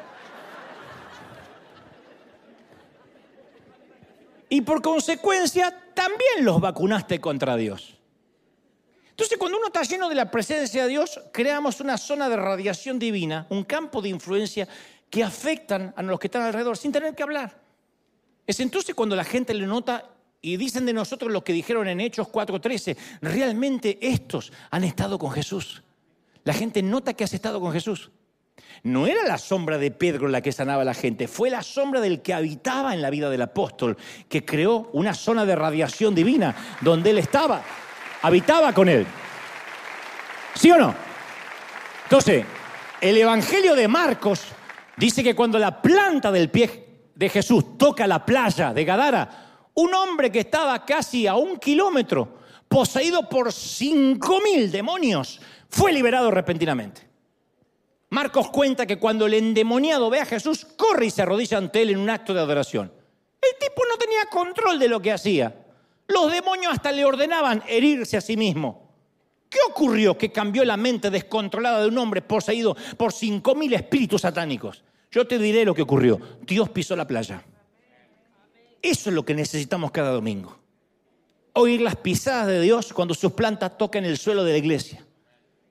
Y por consecuencia, también los vacunaste contra Dios. Entonces, cuando uno está lleno de la presencia de Dios, creamos una zona de radiación divina, un campo de influencia que afectan a los que están alrededor sin tener que hablar. Es entonces cuando la gente le nota y dicen de nosotros lo que dijeron en Hechos 4:13, realmente estos han estado con Jesús. La gente nota que has estado con Jesús. No era la sombra de Pedro la que sanaba a la gente, fue la sombra del que habitaba en la vida del apóstol, que creó una zona de radiación divina donde él estaba, habitaba con él. ¿Sí o no? Entonces, el Evangelio de Marcos dice que cuando la planta del pie de Jesús toca la playa de Gadara, un hombre que estaba casi a un kilómetro, poseído por cinco mil demonios, fue liberado repentinamente. Marcos cuenta que cuando el endemoniado ve a Jesús, corre y se arrodilla ante él en un acto de adoración. El tipo no tenía control de lo que hacía. Los demonios hasta le ordenaban herirse a sí mismo. ¿Qué ocurrió que cambió la mente descontrolada de un hombre poseído por cinco mil espíritus satánicos? Yo te diré lo que ocurrió. Dios pisó la playa. Eso es lo que necesitamos cada domingo. Oír las pisadas de Dios cuando sus plantas tocan el suelo de la iglesia.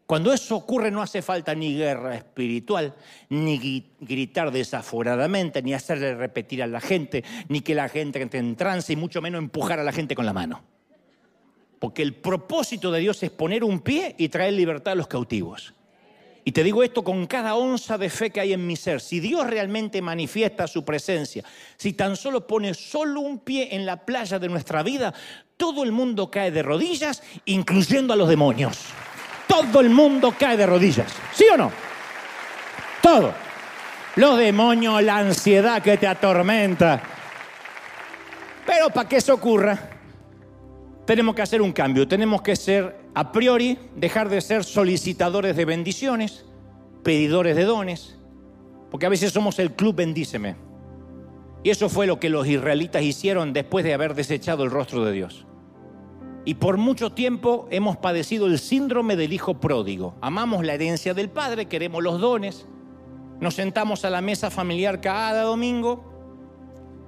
Cuando eso ocurre no hace falta ni guerra espiritual, ni gritar desaforadamente, ni hacerle repetir a la gente, ni que la gente entre en trance, y mucho menos empujar a la gente con la mano. Porque el propósito de Dios es poner un pie y traer libertad a los cautivos. Y te digo esto con cada onza de fe que hay en mi ser. Si Dios realmente manifiesta su presencia, si tan solo pone solo un pie en la playa de nuestra vida, todo el mundo cae de rodillas, incluyendo a los demonios. Todo el mundo cae de rodillas. ¿Sí o no? Todo. Los demonios, la ansiedad que te atormenta. Pero para que eso ocurra, tenemos que hacer un cambio. Tenemos que ser a priori dejar de ser solicitadores de bendiciones, pedidores de dones, porque a veces somos el club bendíceme. Y eso fue lo que los israelitas hicieron después de haber desechado el rostro de Dios. Y por mucho tiempo hemos padecido el síndrome del hijo pródigo. Amamos la herencia del padre, queremos los dones, nos sentamos a la mesa familiar cada domingo,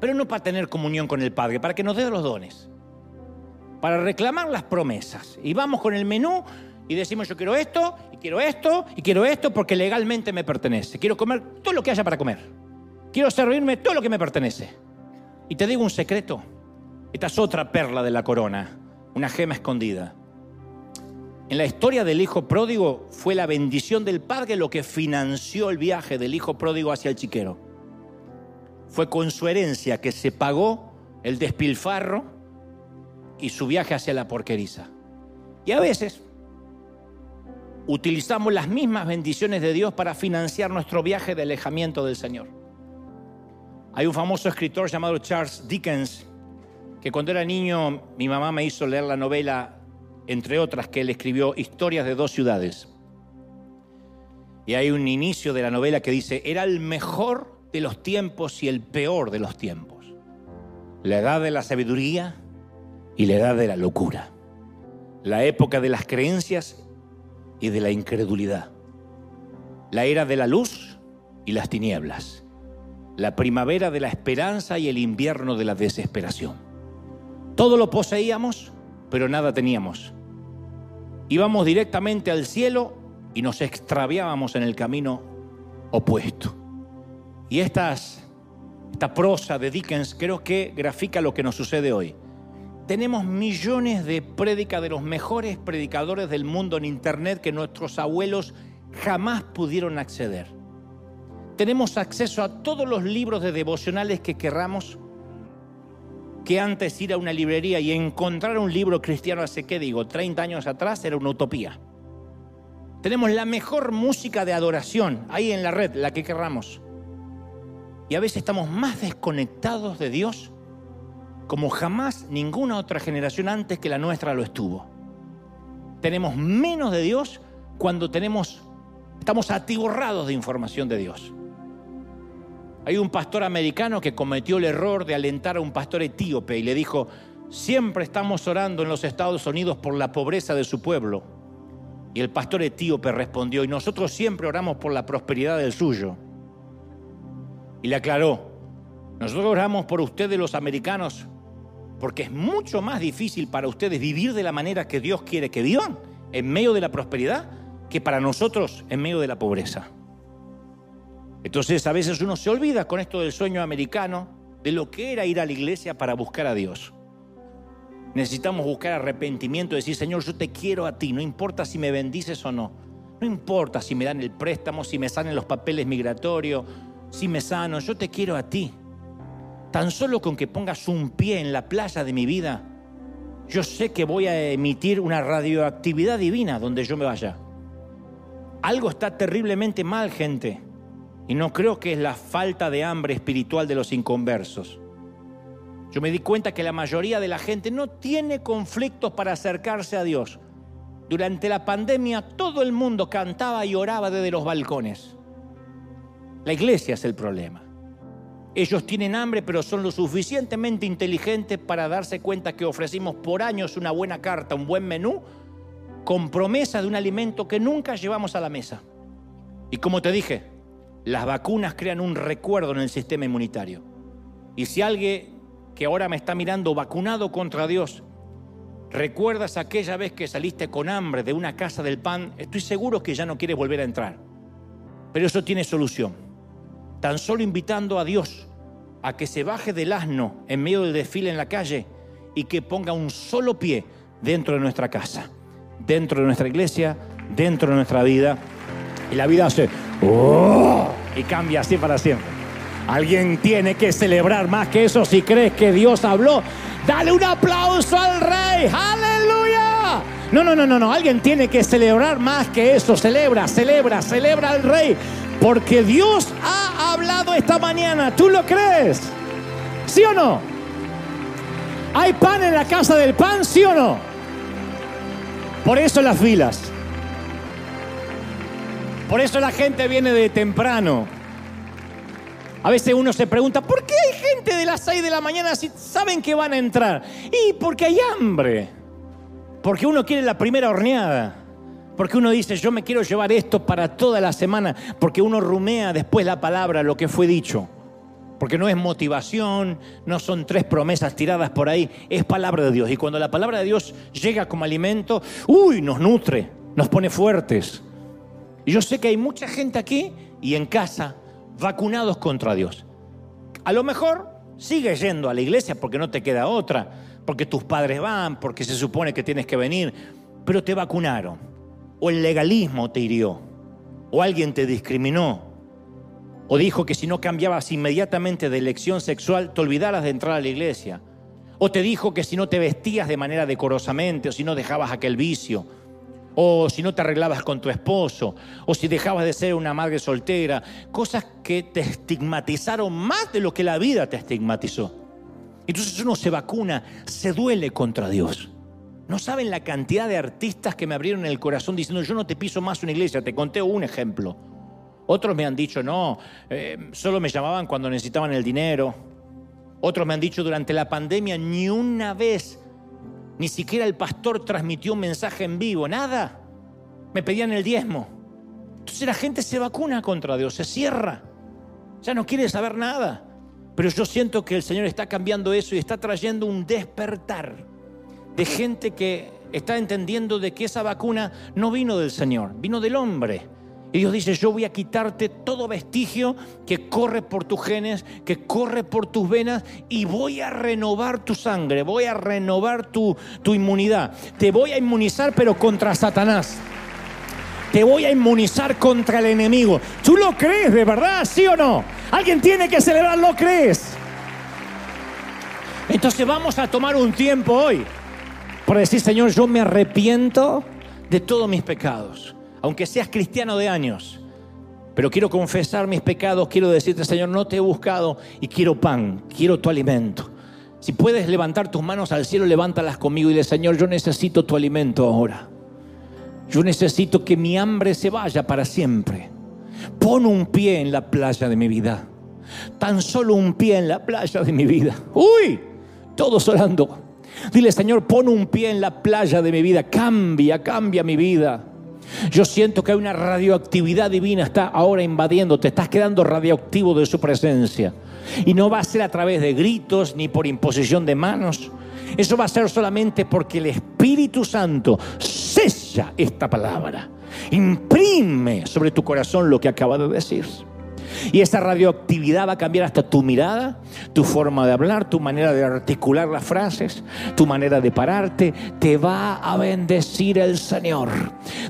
pero no para tener comunión con el padre, para que nos dé los dones para reclamar las promesas. Y vamos con el menú y decimos yo quiero esto, y quiero esto, y quiero esto porque legalmente me pertenece. Quiero comer todo lo que haya para comer. Quiero servirme todo lo que me pertenece. Y te digo un secreto. Esta es otra perla de la corona, una gema escondida. En la historia del hijo pródigo fue la bendición del padre lo que financió el viaje del hijo pródigo hacia el chiquero. Fue con su herencia que se pagó el despilfarro y su viaje hacia la porqueriza. Y a veces utilizamos las mismas bendiciones de Dios para financiar nuestro viaje de alejamiento del Señor. Hay un famoso escritor llamado Charles Dickens, que cuando era niño mi mamá me hizo leer la novela, entre otras, que él escribió Historias de dos ciudades. Y hay un inicio de la novela que dice, era el mejor de los tiempos y el peor de los tiempos. La edad de la sabiduría y la edad de la locura, la época de las creencias y de la incredulidad, la era de la luz y las tinieblas, la primavera de la esperanza y el invierno de la desesperación. Todo lo poseíamos, pero nada teníamos. Íbamos directamente al cielo y nos extraviábamos en el camino opuesto. Y esta prosa de Dickens creo que grafica lo que nos sucede hoy tenemos millones de prédicas de los mejores predicadores del mundo en Internet que nuestros abuelos jamás pudieron acceder. Tenemos acceso a todos los libros de devocionales que querramos, que antes ir a una librería y encontrar un libro cristiano hace, ¿qué digo?, 30 años atrás era una utopía. Tenemos la mejor música de adoración ahí en la red, la que querramos. Y a veces estamos más desconectados de Dios como jamás ninguna otra generación antes que la nuestra lo estuvo. Tenemos menos de Dios cuando tenemos, estamos atiborrados de información de Dios. Hay un pastor americano que cometió el error de alentar a un pastor etíope y le dijo, Siempre estamos orando en los Estados Unidos por la pobreza de su pueblo. Y el pastor etíope respondió, y nosotros siempre oramos por la prosperidad del suyo. Y le aclaró, nosotros oramos por ustedes los americanos, porque es mucho más difícil para ustedes vivir de la manera que Dios quiere que vivan, en medio de la prosperidad, que para nosotros en medio de la pobreza. Entonces a veces uno se olvida con esto del sueño americano de lo que era ir a la iglesia para buscar a Dios. Necesitamos buscar arrepentimiento, decir, Señor, yo te quiero a ti, no importa si me bendices o no. No importa si me dan el préstamo, si me salen los papeles migratorios, si me sano, yo te quiero a ti. Tan solo con que pongas un pie en la playa de mi vida, yo sé que voy a emitir una radioactividad divina donde yo me vaya. Algo está terriblemente mal, gente. Y no creo que es la falta de hambre espiritual de los inconversos. Yo me di cuenta que la mayoría de la gente no tiene conflictos para acercarse a Dios. Durante la pandemia todo el mundo cantaba y oraba desde los balcones. La iglesia es el problema. Ellos tienen hambre, pero son lo suficientemente inteligentes para darse cuenta que ofrecimos por años una buena carta, un buen menú, con promesa de un alimento que nunca llevamos a la mesa. Y como te dije, las vacunas crean un recuerdo en el sistema inmunitario. Y si alguien que ahora me está mirando vacunado contra Dios, recuerdas aquella vez que saliste con hambre de una casa del pan, estoy seguro que ya no quieres volver a entrar. Pero eso tiene solución. Tan solo invitando a Dios a que se baje del asno en medio del desfile en la calle y que ponga un solo pie dentro de nuestra casa, dentro de nuestra iglesia, dentro de nuestra vida. Y la vida hace ¡oh! y cambia así para siempre. Alguien tiene que celebrar más que eso si crees que Dios habló. Dale un aplauso al rey. Aleluya. No, no, no, no, no. Alguien tiene que celebrar más que eso. Celebra, celebra, celebra al rey. Porque Dios ha hablado esta mañana. ¿Tú lo crees? ¿Sí o no? ¿Hay pan en la casa del pan? ¿Sí o no? Por eso las filas. Por eso la gente viene de temprano. A veces uno se pregunta, ¿por qué hay gente de las 6 de la mañana si saben que van a entrar? Y porque hay hambre. Porque uno quiere la primera horneada. Porque uno dice, yo me quiero llevar esto para toda la semana. Porque uno rumea después la palabra, lo que fue dicho. Porque no es motivación, no son tres promesas tiradas por ahí, es palabra de Dios. Y cuando la palabra de Dios llega como alimento, uy, nos nutre, nos pone fuertes. Y yo sé que hay mucha gente aquí y en casa vacunados contra Dios. A lo mejor sigue yendo a la iglesia porque no te queda otra, porque tus padres van, porque se supone que tienes que venir, pero te vacunaron. O el legalismo te hirió, o alguien te discriminó, o dijo que si no cambiabas inmediatamente de elección sexual te olvidaras de entrar a la iglesia, o te dijo que si no te vestías de manera decorosamente, o si no dejabas aquel vicio, o si no te arreglabas con tu esposo, o si dejabas de ser una madre soltera, cosas que te estigmatizaron más de lo que la vida te estigmatizó. Entonces uno se vacuna, se duele contra Dios. No saben la cantidad de artistas que me abrieron el corazón diciendo, yo no te piso más una iglesia, te conté un ejemplo. Otros me han dicho, no, eh, solo me llamaban cuando necesitaban el dinero. Otros me han dicho, durante la pandemia ni una vez ni siquiera el pastor transmitió un mensaje en vivo, nada. Me pedían el diezmo. Entonces la gente se vacuna contra Dios, se cierra. Ya no quiere saber nada. Pero yo siento que el Señor está cambiando eso y está trayendo un despertar de gente que está entendiendo de que esa vacuna no vino del Señor, vino del hombre. Y Dios dice, yo voy a quitarte todo vestigio que corre por tus genes, que corre por tus venas y voy a renovar tu sangre, voy a renovar tu, tu inmunidad. Te voy a inmunizar pero contra Satanás. Te voy a inmunizar contra el enemigo. ¿Tú lo crees de verdad, sí o no? Alguien tiene que celebrar, ¿lo crees? Entonces vamos a tomar un tiempo hoy por decir, Señor, yo me arrepiento de todos mis pecados aunque seas cristiano de años. Pero quiero confesar mis pecados, quiero decirte, Señor, no te he buscado y quiero pan, quiero tu alimento. Si puedes levantar tus manos al cielo, levántalas conmigo y dile, Señor, yo necesito tu alimento ahora. Yo necesito que mi hambre se vaya para siempre. Pon un pie en la playa de mi vida. Tan solo un pie en la playa de mi vida. Uy, todos orando. Dile, Señor, pon un pie en la playa de mi vida, cambia, cambia mi vida. Yo siento que hay una radioactividad divina, está ahora invadiendo, te estás quedando radioactivo de su presencia. Y no va a ser a través de gritos ni por imposición de manos. Eso va a ser solamente porque el Espíritu Santo sella esta palabra. Imprime sobre tu corazón lo que acaba de decir. Y esa radioactividad va a cambiar hasta tu mirada, tu forma de hablar, tu manera de articular las frases, tu manera de pararte. Te va a bendecir el Señor.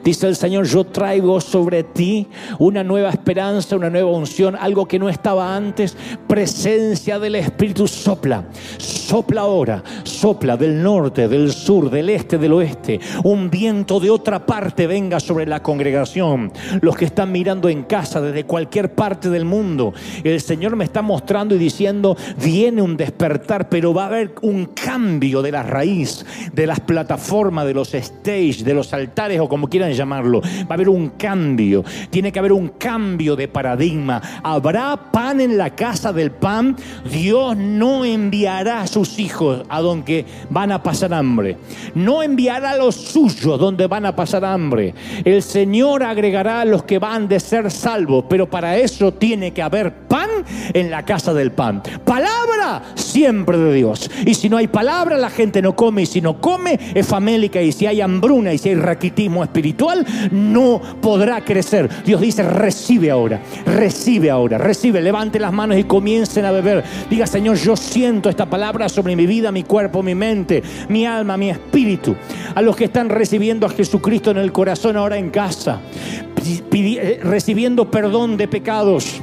Dice el Señor, yo traigo sobre ti una nueva esperanza, una nueva unción, algo que no estaba antes. Presencia del Espíritu sopla. Sopla ahora, sopla del norte, del sur, del este, del oeste. Un viento de otra parte venga sobre la congregación. Los que están mirando en casa desde cualquier parte del mundo. El Señor me está mostrando y diciendo, viene un despertar, pero va a haber un cambio de la raíz, de las plataformas, de los stage, de los altares o como quieran llamarlo. Va a haber un cambio. Tiene que haber un cambio de paradigma. Habrá pan en la casa del pan. Dios no enviará a sus hijos a donde van a pasar hambre. No enviará a los suyos donde van a pasar hambre. El Señor agregará a los que van de ser salvos, pero para eso tiene que haber pan en la casa del pan. Palabra siempre de Dios. Y si no hay palabra, la gente no come. Y si no come, es famélica. Y si hay hambruna y si hay raquitismo espiritual, no podrá crecer. Dios dice, recibe ahora, recibe ahora, recibe. Levante las manos y comiencen a beber. Diga, Señor, yo siento esta palabra sobre mi vida, mi cuerpo, mi mente, mi alma, mi espíritu. A los que están recibiendo a Jesucristo en el corazón ahora en casa, recibiendo perdón de pecados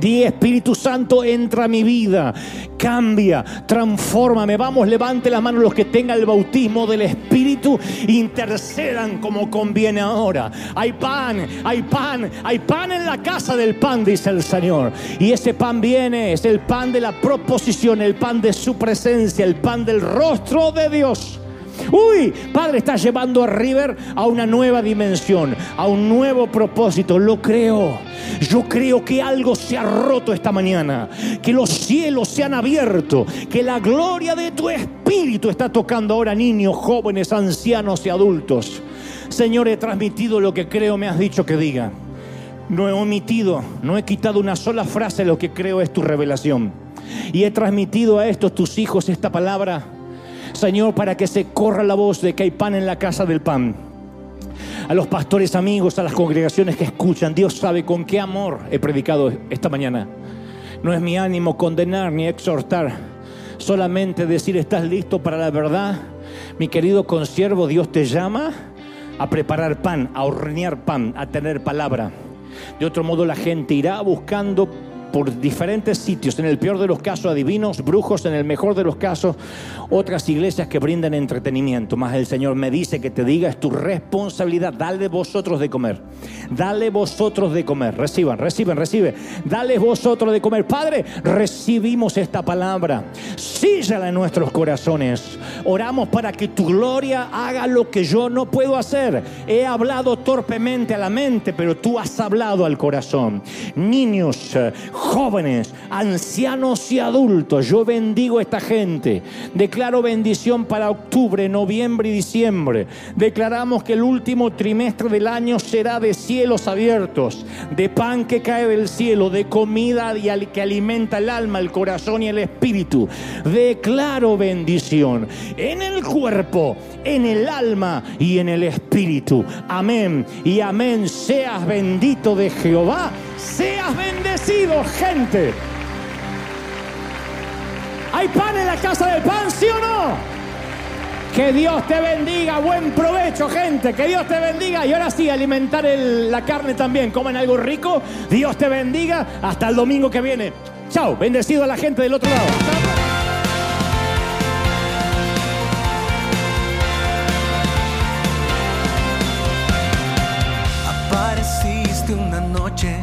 Di Espíritu Santo, entra a mi vida, cambia, transfórmame. Vamos, levante las manos los que tengan el bautismo del Espíritu, intercedan como conviene ahora. Hay pan, hay pan, hay pan en la casa del pan, dice el Señor. Y ese pan viene, es el pan de la proposición, el pan de su presencia, el pan del rostro de Dios. Uy, Padre, estás llevando a River a una nueva dimensión, a un nuevo propósito. Lo creo. Yo creo que algo se ha roto esta mañana, que los cielos se han abierto, que la gloria de tu espíritu está tocando ahora niños, jóvenes, ancianos y adultos. Señor, he transmitido lo que creo me has dicho que diga. No he omitido, no he quitado una sola frase lo que creo es tu revelación. Y he transmitido a estos tus hijos esta palabra Señor, para que se corra la voz de que hay pan en la casa del pan. A los pastores amigos, a las congregaciones que escuchan, Dios sabe con qué amor he predicado esta mañana. No es mi ánimo condenar ni exhortar, solamente decir, ¿estás listo para la verdad? Mi querido consiervo, Dios te llama a preparar pan, a hornear pan, a tener palabra. De otro modo la gente irá buscando por diferentes sitios, en el peor de los casos adivinos, brujos, en el mejor de los casos otras iglesias que brindan entretenimiento. Más el Señor me dice que te diga, es tu responsabilidad, dale vosotros de comer, dale vosotros de comer, reciban, reciban, recibe, dale vosotros de comer. Padre, recibimos esta palabra, síllala en nuestros corazones, oramos para que tu gloria haga lo que yo no puedo hacer. He hablado torpemente a la mente, pero tú has hablado al corazón. Niños, jóvenes, ancianos y adultos. Yo bendigo a esta gente. Declaro bendición para octubre, noviembre y diciembre. Declaramos que el último trimestre del año será de cielos abiertos, de pan que cae del cielo, de comida que alimenta el alma, el corazón y el espíritu. Declaro bendición en el cuerpo, en el alma y en el espíritu. Amén y amén. Seas bendito de Jehová Seas bendecido, gente. ¿Hay pan en la casa del pan, sí o no? Que Dios te bendiga, buen provecho, gente. Que Dios te bendiga. Y ahora sí, alimentar la carne también. Comen algo rico. Dios te bendiga. Hasta el domingo que viene. Chao. Bendecido a la gente del otro lado. Apareciste una noche